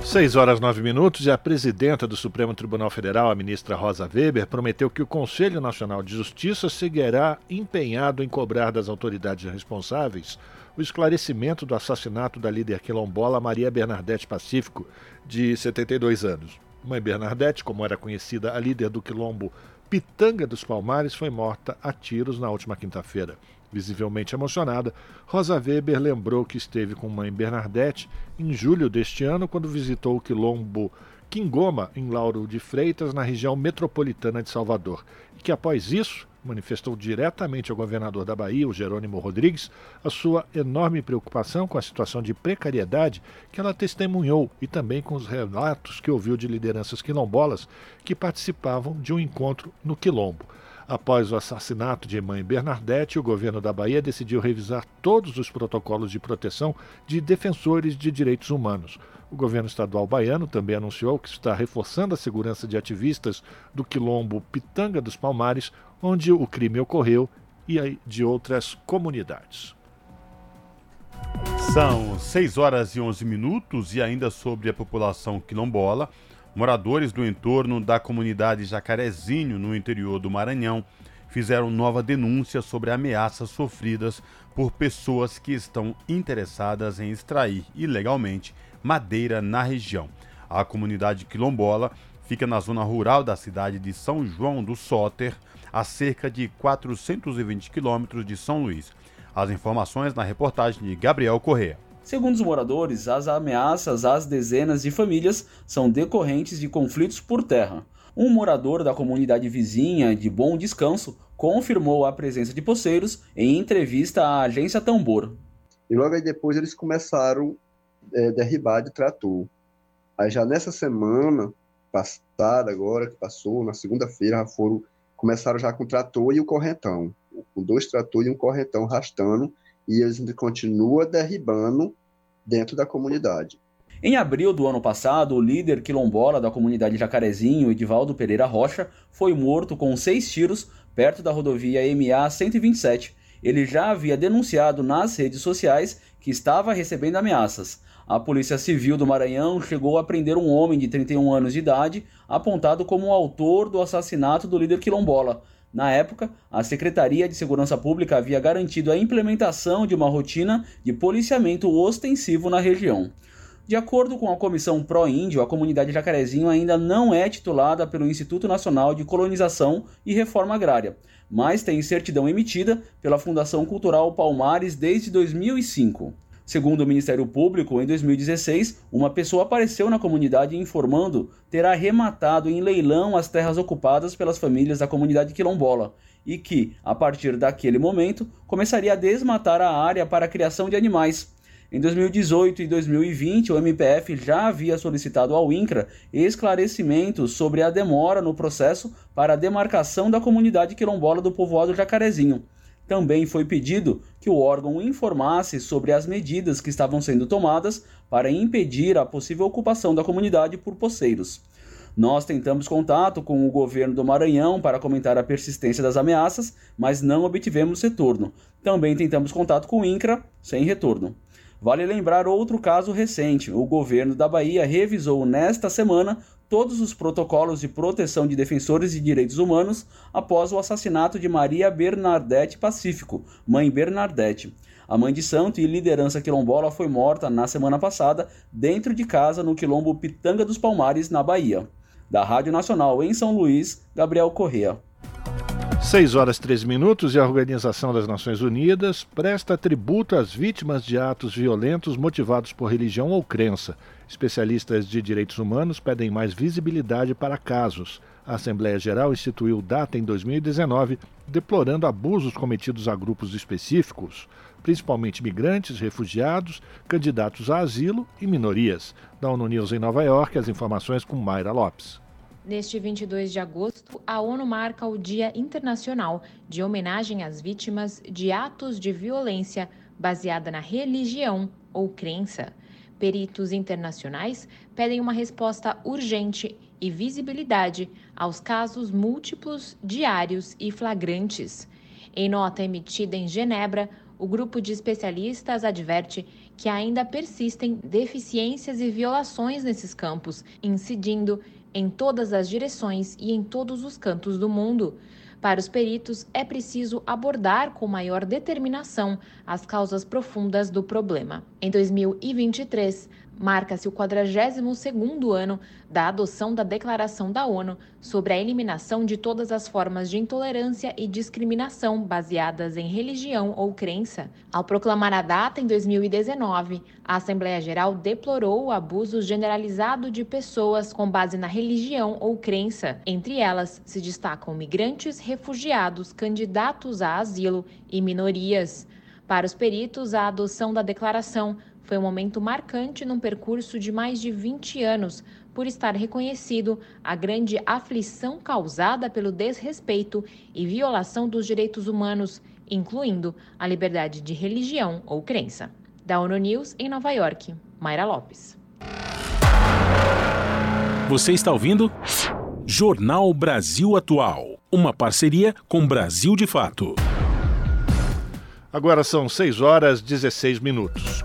6 horas 9 minutos e a presidenta do Supremo Tribunal Federal, a ministra Rosa Weber, prometeu que o Conselho Nacional de Justiça seguirá empenhado em cobrar das autoridades responsáveis o esclarecimento do assassinato da líder quilombola Maria Bernadette Pacífico, de 72 anos. Mãe Bernadette, como era conhecida a líder do quilombo Pitanga dos Palmares foi morta a tiros na última quinta-feira. Visivelmente emocionada, Rosa Weber lembrou que esteve com mãe Bernadette em julho deste ano, quando visitou o quilombo Quingoma, em Lauro de Freitas, na região metropolitana de Salvador, e que após isso manifestou diretamente ao governador da Bahia, o Jerônimo Rodrigues, a sua enorme preocupação com a situação de precariedade que ela testemunhou e também com os relatos que ouviu de lideranças quilombolas que participavam de um encontro no Quilombo. Após o assassinato de mãe Bernadette, o governo da Bahia decidiu revisar todos os protocolos de proteção de defensores de direitos humanos. O governo estadual baiano também anunciou que está reforçando a segurança de ativistas do quilombo Pitanga dos Palmares, onde o crime ocorreu, e de outras comunidades. São 6 horas e 11 minutos e ainda sobre a população quilombola, moradores do entorno da comunidade Jacarezinho, no interior do Maranhão, fizeram nova denúncia sobre ameaças sofridas por pessoas que estão interessadas em extrair ilegalmente madeira na região. A comunidade quilombola fica na zona rural da cidade de São João do Soter, a cerca de 420 quilômetros de São Luís. As informações na reportagem de Gabriel Correa. Segundo os moradores, as ameaças às dezenas de famílias são decorrentes de conflitos por terra. Um morador da comunidade vizinha de Bom Descanso confirmou a presença de poceiros em entrevista à agência Tambor. E logo aí depois eles começaram é, derribar de trator. Aí já nessa semana passada, agora que passou, na segunda-feira, foram, começaram já com trator e o correntão. Com dois tratores e um correntão rastando, e eles continuam derribando dentro da comunidade. Em abril do ano passado, o líder quilombola da comunidade Jacarezinho, Edivaldo Pereira Rocha, foi morto com seis tiros perto da rodovia MA 127. Ele já havia denunciado nas redes sociais que estava recebendo ameaças. A Polícia Civil do Maranhão chegou a prender um homem de 31 anos de idade, apontado como o autor do assassinato do líder quilombola. Na época, a Secretaria de Segurança Pública havia garantido a implementação de uma rotina de policiamento ostensivo na região. De acordo com a Comissão Pró-Índio, a comunidade Jacarezinho ainda não é titulada pelo Instituto Nacional de Colonização e Reforma Agrária, mas tem certidão emitida pela Fundação Cultural Palmares desde 2005. Segundo o Ministério Público, em 2016, uma pessoa apareceu na comunidade informando ter arrematado em leilão as terras ocupadas pelas famílias da comunidade quilombola e que, a partir daquele momento, começaria a desmatar a área para a criação de animais. Em 2018 e 2020, o MPF já havia solicitado ao INCRA esclarecimentos sobre a demora no processo para a demarcação da comunidade quilombola do povoado Jacarezinho. Também foi pedido que o órgão informasse sobre as medidas que estavam sendo tomadas para impedir a possível ocupação da comunidade por poceiros. Nós tentamos contato com o governo do Maranhão para comentar a persistência das ameaças, mas não obtivemos retorno. Também tentamos contato com o INCRA, sem retorno. Vale lembrar outro caso recente. O governo da Bahia revisou nesta semana todos os protocolos de proteção de defensores de direitos humanos após o assassinato de Maria Bernadette Pacífico, mãe Bernadette. A mãe de santo e liderança quilombola foi morta na semana passada dentro de casa no quilombo Pitanga dos Palmares, na Bahia. Da Rádio Nacional em São Luís, Gabriel Correa. 6 horas 13 minutos e a Organização das Nações Unidas presta tributo às vítimas de atos violentos motivados por religião ou crença. Especialistas de direitos humanos pedem mais visibilidade para casos. A Assembleia Geral instituiu data em 2019, deplorando abusos cometidos a grupos específicos, principalmente migrantes, refugiados, candidatos a asilo e minorias. Da ONU News em Nova York, as informações com Mayra Lopes. Neste 22 de agosto, a ONU marca o Dia Internacional de Homenagem às Vítimas de Atos de Violência baseada na religião ou crença. Peritos internacionais pedem uma resposta urgente e visibilidade aos casos múltiplos, diários e flagrantes. Em nota emitida em Genebra, o grupo de especialistas adverte que ainda persistem deficiências e violações nesses campos, incidindo em todas as direções e em todos os cantos do mundo. Para os peritos, é preciso abordar com maior determinação as causas profundas do problema. Em 2023, marca-se o 42º ano da adoção da Declaração da ONU sobre a eliminação de todas as formas de intolerância e discriminação baseadas em religião ou crença. Ao proclamar a data em 2019, a Assembleia Geral deplorou o abuso generalizado de pessoas com base na religião ou crença. Entre elas se destacam migrantes, refugiados, candidatos a asilo e minorias. Para os peritos, a adoção da declaração foi um momento marcante num percurso de mais de 20 anos, por estar reconhecido a grande aflição causada pelo desrespeito e violação dos direitos humanos, incluindo a liberdade de religião ou crença. Da ONU News em Nova York, Mayra Lopes. Você está ouvindo? Jornal Brasil Atual, uma parceria com Brasil de Fato. Agora são 6 horas 16 minutos.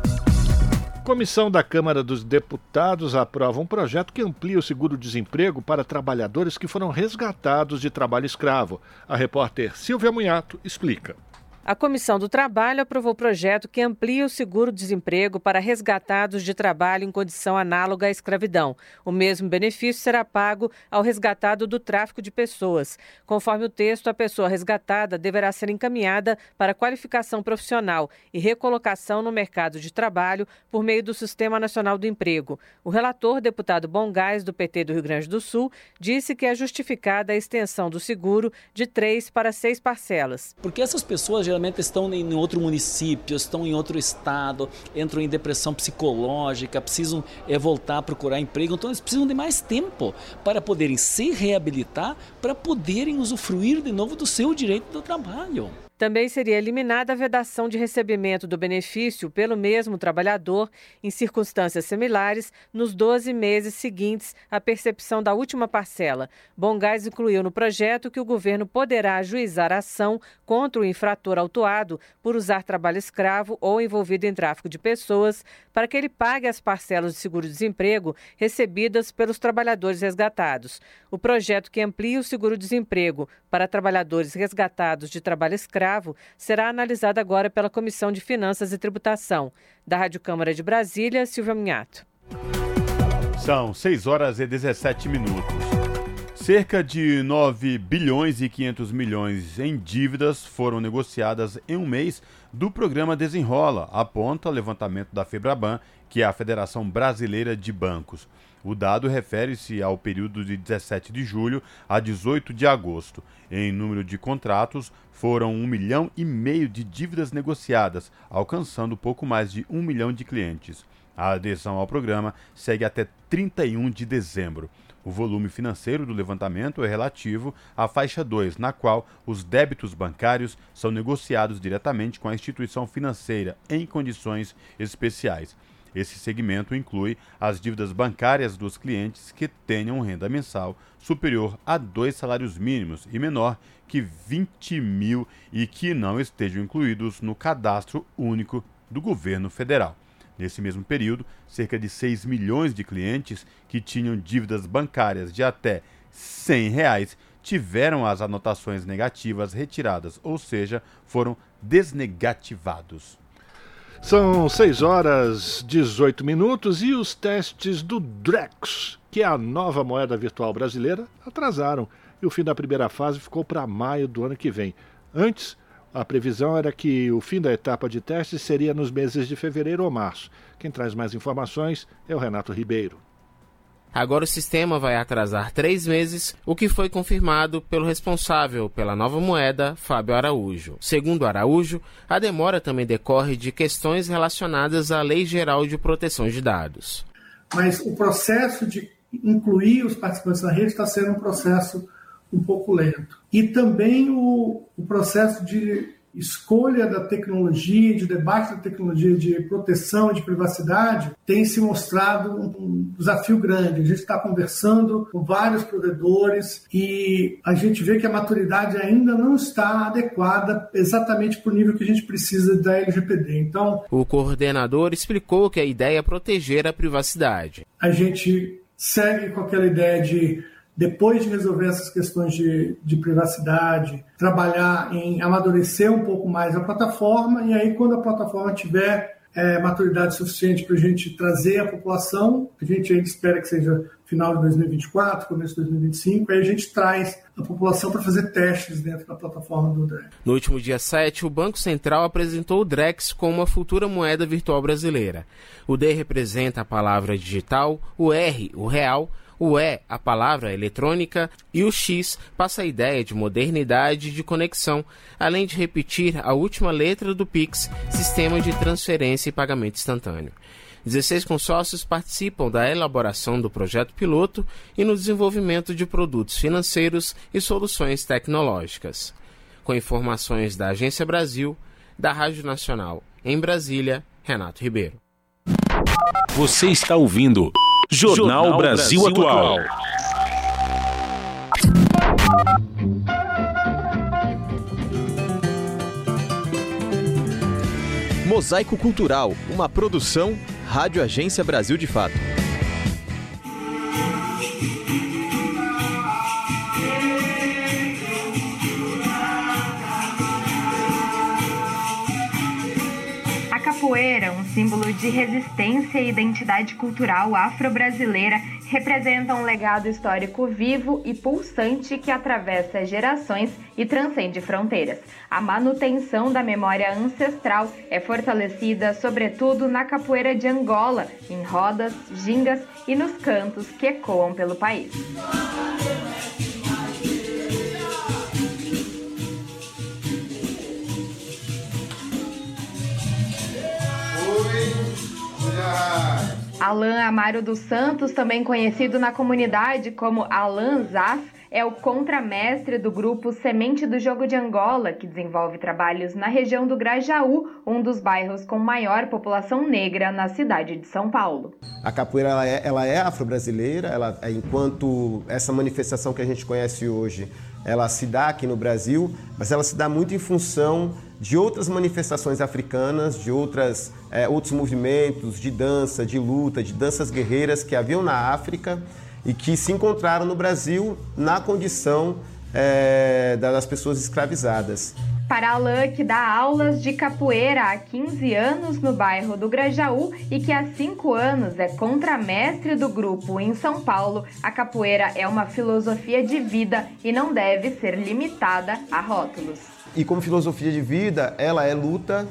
Comissão da Câmara dos Deputados aprova um projeto que amplia o seguro-desemprego para trabalhadores que foram resgatados de trabalho escravo. A repórter Silvia Munhato explica. A Comissão do Trabalho aprovou projeto que amplia o seguro-desemprego para resgatados de trabalho em condição análoga à escravidão. O mesmo benefício será pago ao resgatado do tráfico de pessoas. Conforme o texto, a pessoa resgatada deverá ser encaminhada para qualificação profissional e recolocação no mercado de trabalho por meio do Sistema Nacional do Emprego. O relator, deputado Bongás, do PT do Rio Grande do Sul, disse que é justificada a extensão do seguro de três para seis parcelas. Porque essas pessoas geralmente estão em outro município, estão em outro estado, entram em depressão psicológica, precisam é, voltar a procurar emprego, então eles precisam de mais tempo para poderem se reabilitar, para poderem usufruir de novo do seu direito do trabalho. Também seria eliminada a vedação de recebimento do benefício pelo mesmo trabalhador, em circunstâncias similares, nos 12 meses seguintes à percepção da última parcela. Bongás incluiu no projeto que o governo poderá ajuizar ação contra o infrator autuado por usar trabalho escravo ou envolvido em tráfico de pessoas para que ele pague as parcelas de seguro-desemprego recebidas pelos trabalhadores resgatados. O projeto que amplia o seguro-desemprego para trabalhadores resgatados de trabalho escravo será analisada agora pela Comissão de Finanças e Tributação. Da Rádio Câmara de Brasília, Silvia Minhato. São 6 horas e 17 minutos. Cerca de 9 bilhões e 500 milhões em dívidas foram negociadas em um mês do programa Desenrola, aponta levantamento da Febraban, que é a Federação Brasileira de Bancos. O dado refere-se ao período de 17 de julho a 18 de agosto. Em número de contratos, foram um milhão e meio de dívidas negociadas, alcançando pouco mais de um milhão de clientes. A adesão ao programa segue até 31 de dezembro. O volume financeiro do levantamento é relativo à faixa 2, na qual os débitos bancários são negociados diretamente com a instituição financeira em condições especiais. Esse segmento inclui as dívidas bancárias dos clientes que tenham renda mensal superior a dois salários mínimos e menor que 20 mil e que não estejam incluídos no cadastro único do governo federal. Nesse mesmo período, cerca de 6 milhões de clientes que tinham dívidas bancárias de até 100 reais tiveram as anotações negativas retiradas, ou seja, foram desnegativados. São 6 horas 18 minutos e os testes do Drex, que é a nova moeda virtual brasileira, atrasaram e o fim da primeira fase ficou para maio do ano que vem. Antes, a previsão era que o fim da etapa de testes seria nos meses de fevereiro ou março. Quem traz mais informações é o Renato Ribeiro. Agora o sistema vai atrasar três meses, o que foi confirmado pelo responsável pela nova moeda, Fábio Araújo. Segundo Araújo, a demora também decorre de questões relacionadas à Lei Geral de Proteção de Dados. Mas o processo de incluir os participantes na rede está sendo um processo um pouco lento. E também o, o processo de escolha da tecnologia, de debate da tecnologia de proteção e de privacidade tem se mostrado um desafio grande. A gente está conversando com vários provedores e a gente vê que a maturidade ainda não está adequada exatamente para o nível que a gente precisa da LGPD. Então, o coordenador explicou que a ideia é proteger a privacidade. A gente segue com aquela ideia de depois de resolver essas questões de, de, privacidade, trabalhar em amadurecer um pouco mais a plataforma, e aí, quando a plataforma tiver é, maturidade suficiente para a gente trazer a população, a gente ainda espera que seja final de 2024, começo de 2025, aí a gente traz a população para fazer testes dentro da plataforma do Drex. No último dia 7, o Banco Central apresentou o Drex como uma futura moeda virtual brasileira. O D representa a palavra digital, o R, o real, o E, a palavra eletrônica, e o X passa a ideia de modernidade e de conexão, além de repetir a última letra do Pix, sistema de transferência e pagamento instantâneo. 16 consórcios participam da elaboração do projeto piloto e no desenvolvimento de produtos financeiros e soluções tecnológicas. Com informações da Agência Brasil, da Rádio Nacional em Brasília, Renato Ribeiro. Você está ouvindo Jornal, Jornal Brasil, Brasil Atual. Mosaico Cultural, uma produção Rádio Agência Brasil de Fato. Capoeira, um símbolo de resistência e identidade cultural afro-brasileira, representa um legado histórico vivo e pulsante que atravessa gerações e transcende fronteiras. A manutenção da memória ancestral é fortalecida, sobretudo, na capoeira de Angola, em rodas, gingas e nos cantos que ecoam pelo país. Alain Amaro dos Santos, também conhecido na comunidade como Alan Zaf, é o contramestre do grupo Semente do Jogo de Angola, que desenvolve trabalhos na região do Grajaú, um dos bairros com maior população negra na cidade de São Paulo. A capoeira ela é, ela é afro-brasileira, ela, enquanto essa manifestação que a gente conhece hoje, ela se dá aqui no Brasil, mas ela se dá muito em função de outras manifestações africanas, de outras, é, outros movimentos de dança, de luta, de danças guerreiras que haviam na África e que se encontraram no Brasil na condição é, das pessoas escravizadas. Para Alain, que dá aulas de capoeira há 15 anos no bairro do Grajaú e que há 5 anos é contramestre do grupo em São Paulo, a capoeira é uma filosofia de vida e não deve ser limitada a rótulos. E como filosofia de vida, ela é luta,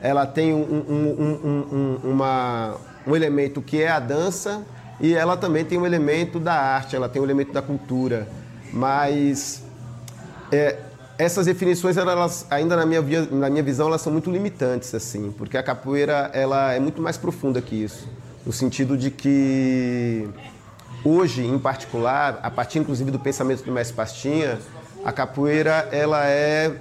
ela tem um, um, um, uma, um elemento que é a dança e ela também tem um elemento da arte, ela tem um elemento da cultura. Mas é, essas definições, elas, ainda na minha, na minha visão, elas são muito limitantes, assim, porque a capoeira ela é muito mais profunda que isso, no sentido de que hoje, em particular, a partir inclusive do pensamento do mestre Pastinha, a capoeira ela é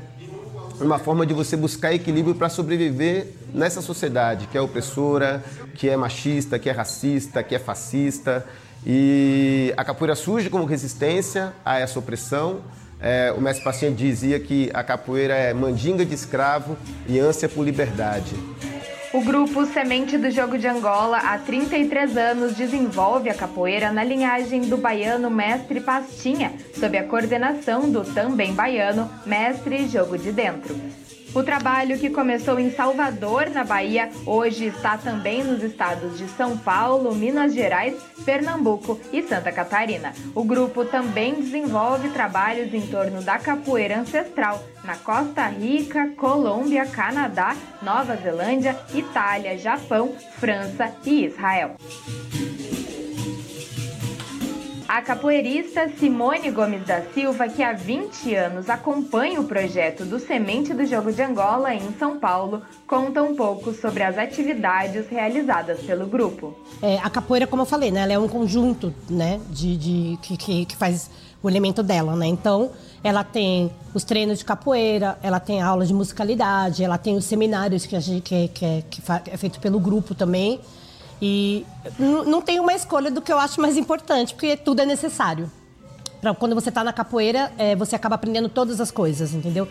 uma forma de você buscar equilíbrio para sobreviver nessa sociedade que é opressora, que é machista, que é racista, que é fascista. E a capoeira surge como resistência a essa opressão. É, o mestre Paciente dizia que a capoeira é mandinga de escravo e ânsia por liberdade. O grupo Semente do Jogo de Angola, há 33 anos, desenvolve a capoeira na linhagem do baiano Mestre Pastinha, sob a coordenação do também baiano Mestre Jogo de Dentro. O trabalho que começou em Salvador, na Bahia, hoje está também nos estados de São Paulo, Minas Gerais, Pernambuco e Santa Catarina. O grupo também desenvolve trabalhos em torno da capoeira ancestral na Costa Rica, Colômbia, Canadá, Nova Zelândia, Itália, Japão, França e Israel. A capoeirista Simone Gomes da Silva, que há 20 anos acompanha o projeto do Semente do Jogo de Angola em São Paulo, conta um pouco sobre as atividades realizadas pelo grupo. É, a capoeira, como eu falei, né, ela é um conjunto né, de, de que, que, que faz o elemento dela, né? Então, ela tem os treinos de capoeira, ela tem aulas de musicalidade, ela tem os seminários que, a gente, que, que, que é feito pelo grupo também. E não tem uma escolha do que eu acho mais importante, porque tudo é necessário. Pra quando você está na capoeira, é, você acaba aprendendo todas as coisas, entendeu?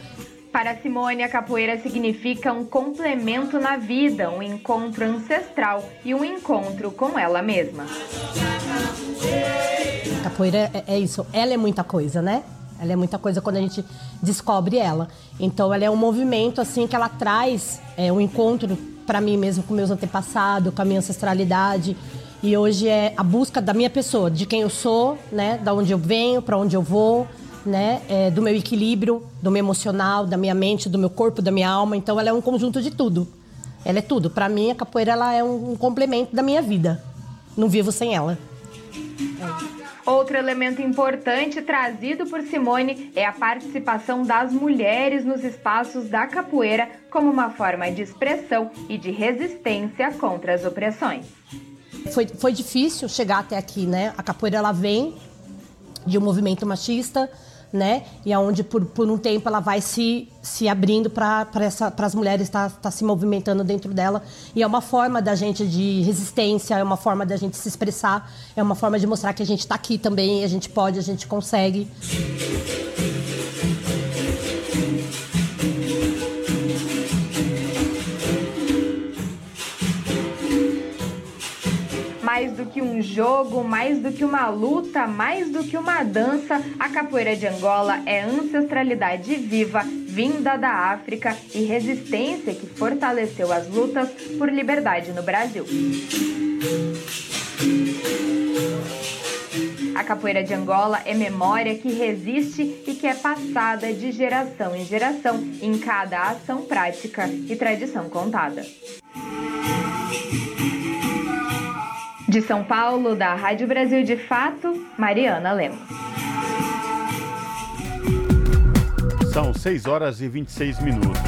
Para Simone, a capoeira significa um complemento na vida, um encontro ancestral e um encontro com ela mesma. Capoeira é, é isso, ela é muita coisa, né? Ela é muita coisa quando a gente descobre ela. Então, ela é um movimento assim que ela traz é, um encontro para mim mesmo com meus antepassados, com a minha ancestralidade. E hoje é a busca da minha pessoa, de quem eu sou, né? Da onde eu venho, para onde eu vou, né? É, do meu equilíbrio, do meu emocional, da minha mente, do meu corpo, da minha alma. Então ela é um conjunto de tudo. Ela é tudo. Para mim a capoeira ela é um complemento da minha vida. Não vivo sem ela. É. Outro elemento importante trazido por Simone é a participação das mulheres nos espaços da capoeira como uma forma de expressão e de resistência contra as opressões. Foi, foi difícil chegar até aqui, né? A capoeira ela vem de um movimento machista, né? E aonde por, por um tempo ela vai se, se abrindo para as mulheres estar tá, tá se movimentando dentro dela. E é uma forma da gente de resistência, é uma forma da gente se expressar, é uma forma de mostrar que a gente está aqui também, a gente pode, a gente consegue. Mais do que um jogo, mais do que uma luta, mais do que uma dança, a capoeira de Angola é ancestralidade viva, vinda da África e resistência que fortaleceu as lutas por liberdade no Brasil. A capoeira de Angola é memória que resiste e que é passada de geração em geração em cada ação prática e tradição contada. De São Paulo, da Rádio Brasil de Fato, Mariana Lemos. São 6 horas e 26 minutos.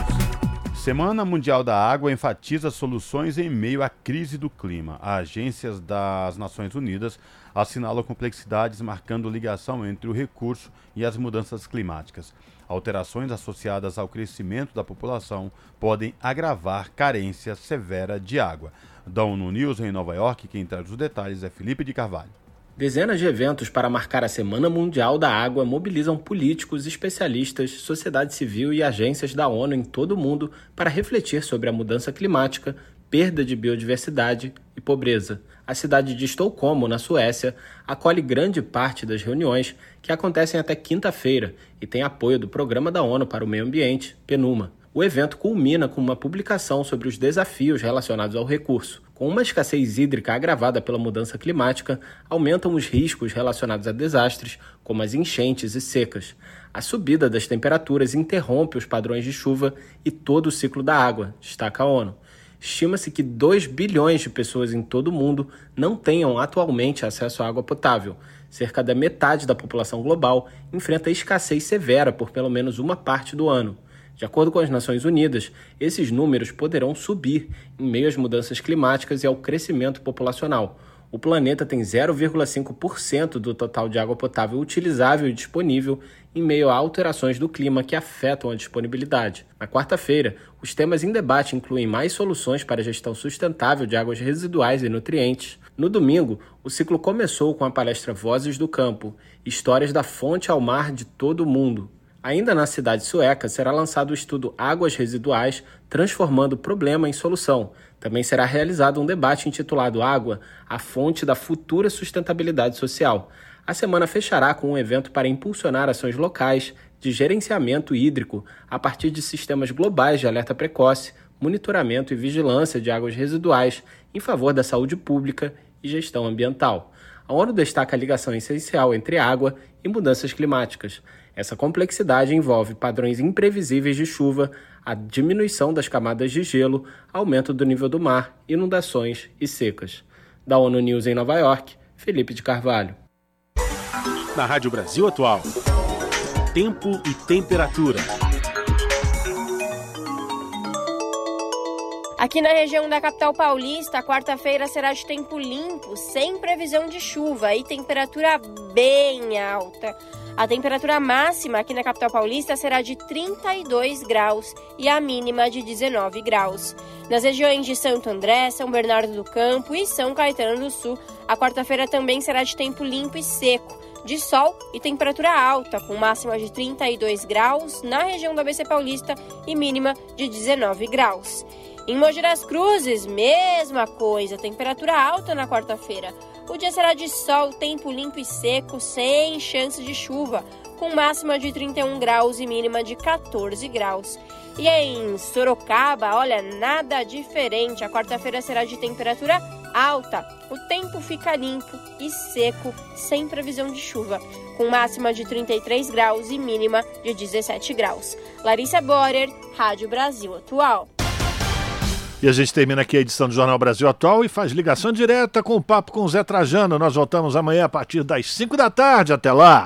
Semana Mundial da Água enfatiza soluções em meio à crise do clima. Agências das Nações Unidas assinalam complexidades marcando ligação entre o recurso e as mudanças climáticas. Alterações associadas ao crescimento da população podem agravar carência severa de água. Da ONU News em Nova York, quem traz os detalhes é Felipe de Carvalho. Dezenas de eventos para marcar a Semana Mundial da Água mobilizam políticos, especialistas, sociedade civil e agências da ONU em todo o mundo para refletir sobre a mudança climática, perda de biodiversidade e pobreza. A cidade de Estocolmo, na Suécia, acolhe grande parte das reuniões que acontecem até quinta-feira e tem apoio do Programa da ONU para o Meio Ambiente, PNUMA. O evento culmina com uma publicação sobre os desafios relacionados ao recurso. Com uma escassez hídrica agravada pela mudança climática, aumentam os riscos relacionados a desastres, como as enchentes e secas. A subida das temperaturas interrompe os padrões de chuva e todo o ciclo da água, destaca a ONU. Estima-se que 2 bilhões de pessoas em todo o mundo não tenham atualmente acesso à água potável. Cerca da metade da população global enfrenta escassez severa por pelo menos uma parte do ano. De acordo com as Nações Unidas, esses números poderão subir em meio às mudanças climáticas e ao crescimento populacional. O planeta tem 0,5% do total de água potável utilizável e disponível em meio a alterações do clima que afetam a disponibilidade. Na quarta-feira, os temas em debate incluem mais soluções para a gestão sustentável de águas residuais e nutrientes. No domingo, o ciclo começou com a palestra Vozes do Campo Histórias da Fonte ao Mar de Todo o Mundo, Ainda na cidade sueca será lançado o estudo Águas Residuais Transformando o Problema em Solução. Também será realizado um debate intitulado Água, a fonte da futura sustentabilidade social. A semana fechará com um evento para impulsionar ações locais de gerenciamento hídrico a partir de sistemas globais de alerta precoce, monitoramento e vigilância de águas residuais em favor da saúde pública e gestão ambiental. A ONU destaca a ligação essencial entre água e mudanças climáticas. Essa complexidade envolve padrões imprevisíveis de chuva, a diminuição das camadas de gelo, aumento do nível do mar, inundações e secas. Da ONU News em Nova York, Felipe de Carvalho. Na Rádio Brasil Atual. Tempo e temperatura. Aqui na região da capital paulista, quarta-feira será de tempo limpo, sem previsão de chuva e temperatura bem alta. A temperatura máxima aqui na capital paulista será de 32 graus e a mínima de 19 graus. Nas regiões de Santo André, São Bernardo do Campo e São Caetano do Sul, a quarta-feira também será de tempo limpo e seco, de sol e temperatura alta, com máxima de 32 graus na região do ABC Paulista e mínima de 19 graus. Em Mogi das Cruzes, mesma coisa, temperatura alta na quarta-feira. O dia será de sol, tempo limpo e seco, sem chance de chuva, com máxima de 31 graus e mínima de 14 graus. E em Sorocaba, olha, nada diferente. A quarta-feira será de temperatura alta. O tempo fica limpo e seco, sem previsão de chuva, com máxima de 33 graus e mínima de 17 graus. Larissa Borer, Rádio Brasil Atual. E a gente termina aqui a edição do Jornal Brasil Atual e faz ligação direta com o papo com o Zé Trajano. Nós voltamos amanhã a partir das 5 da tarde. Até lá!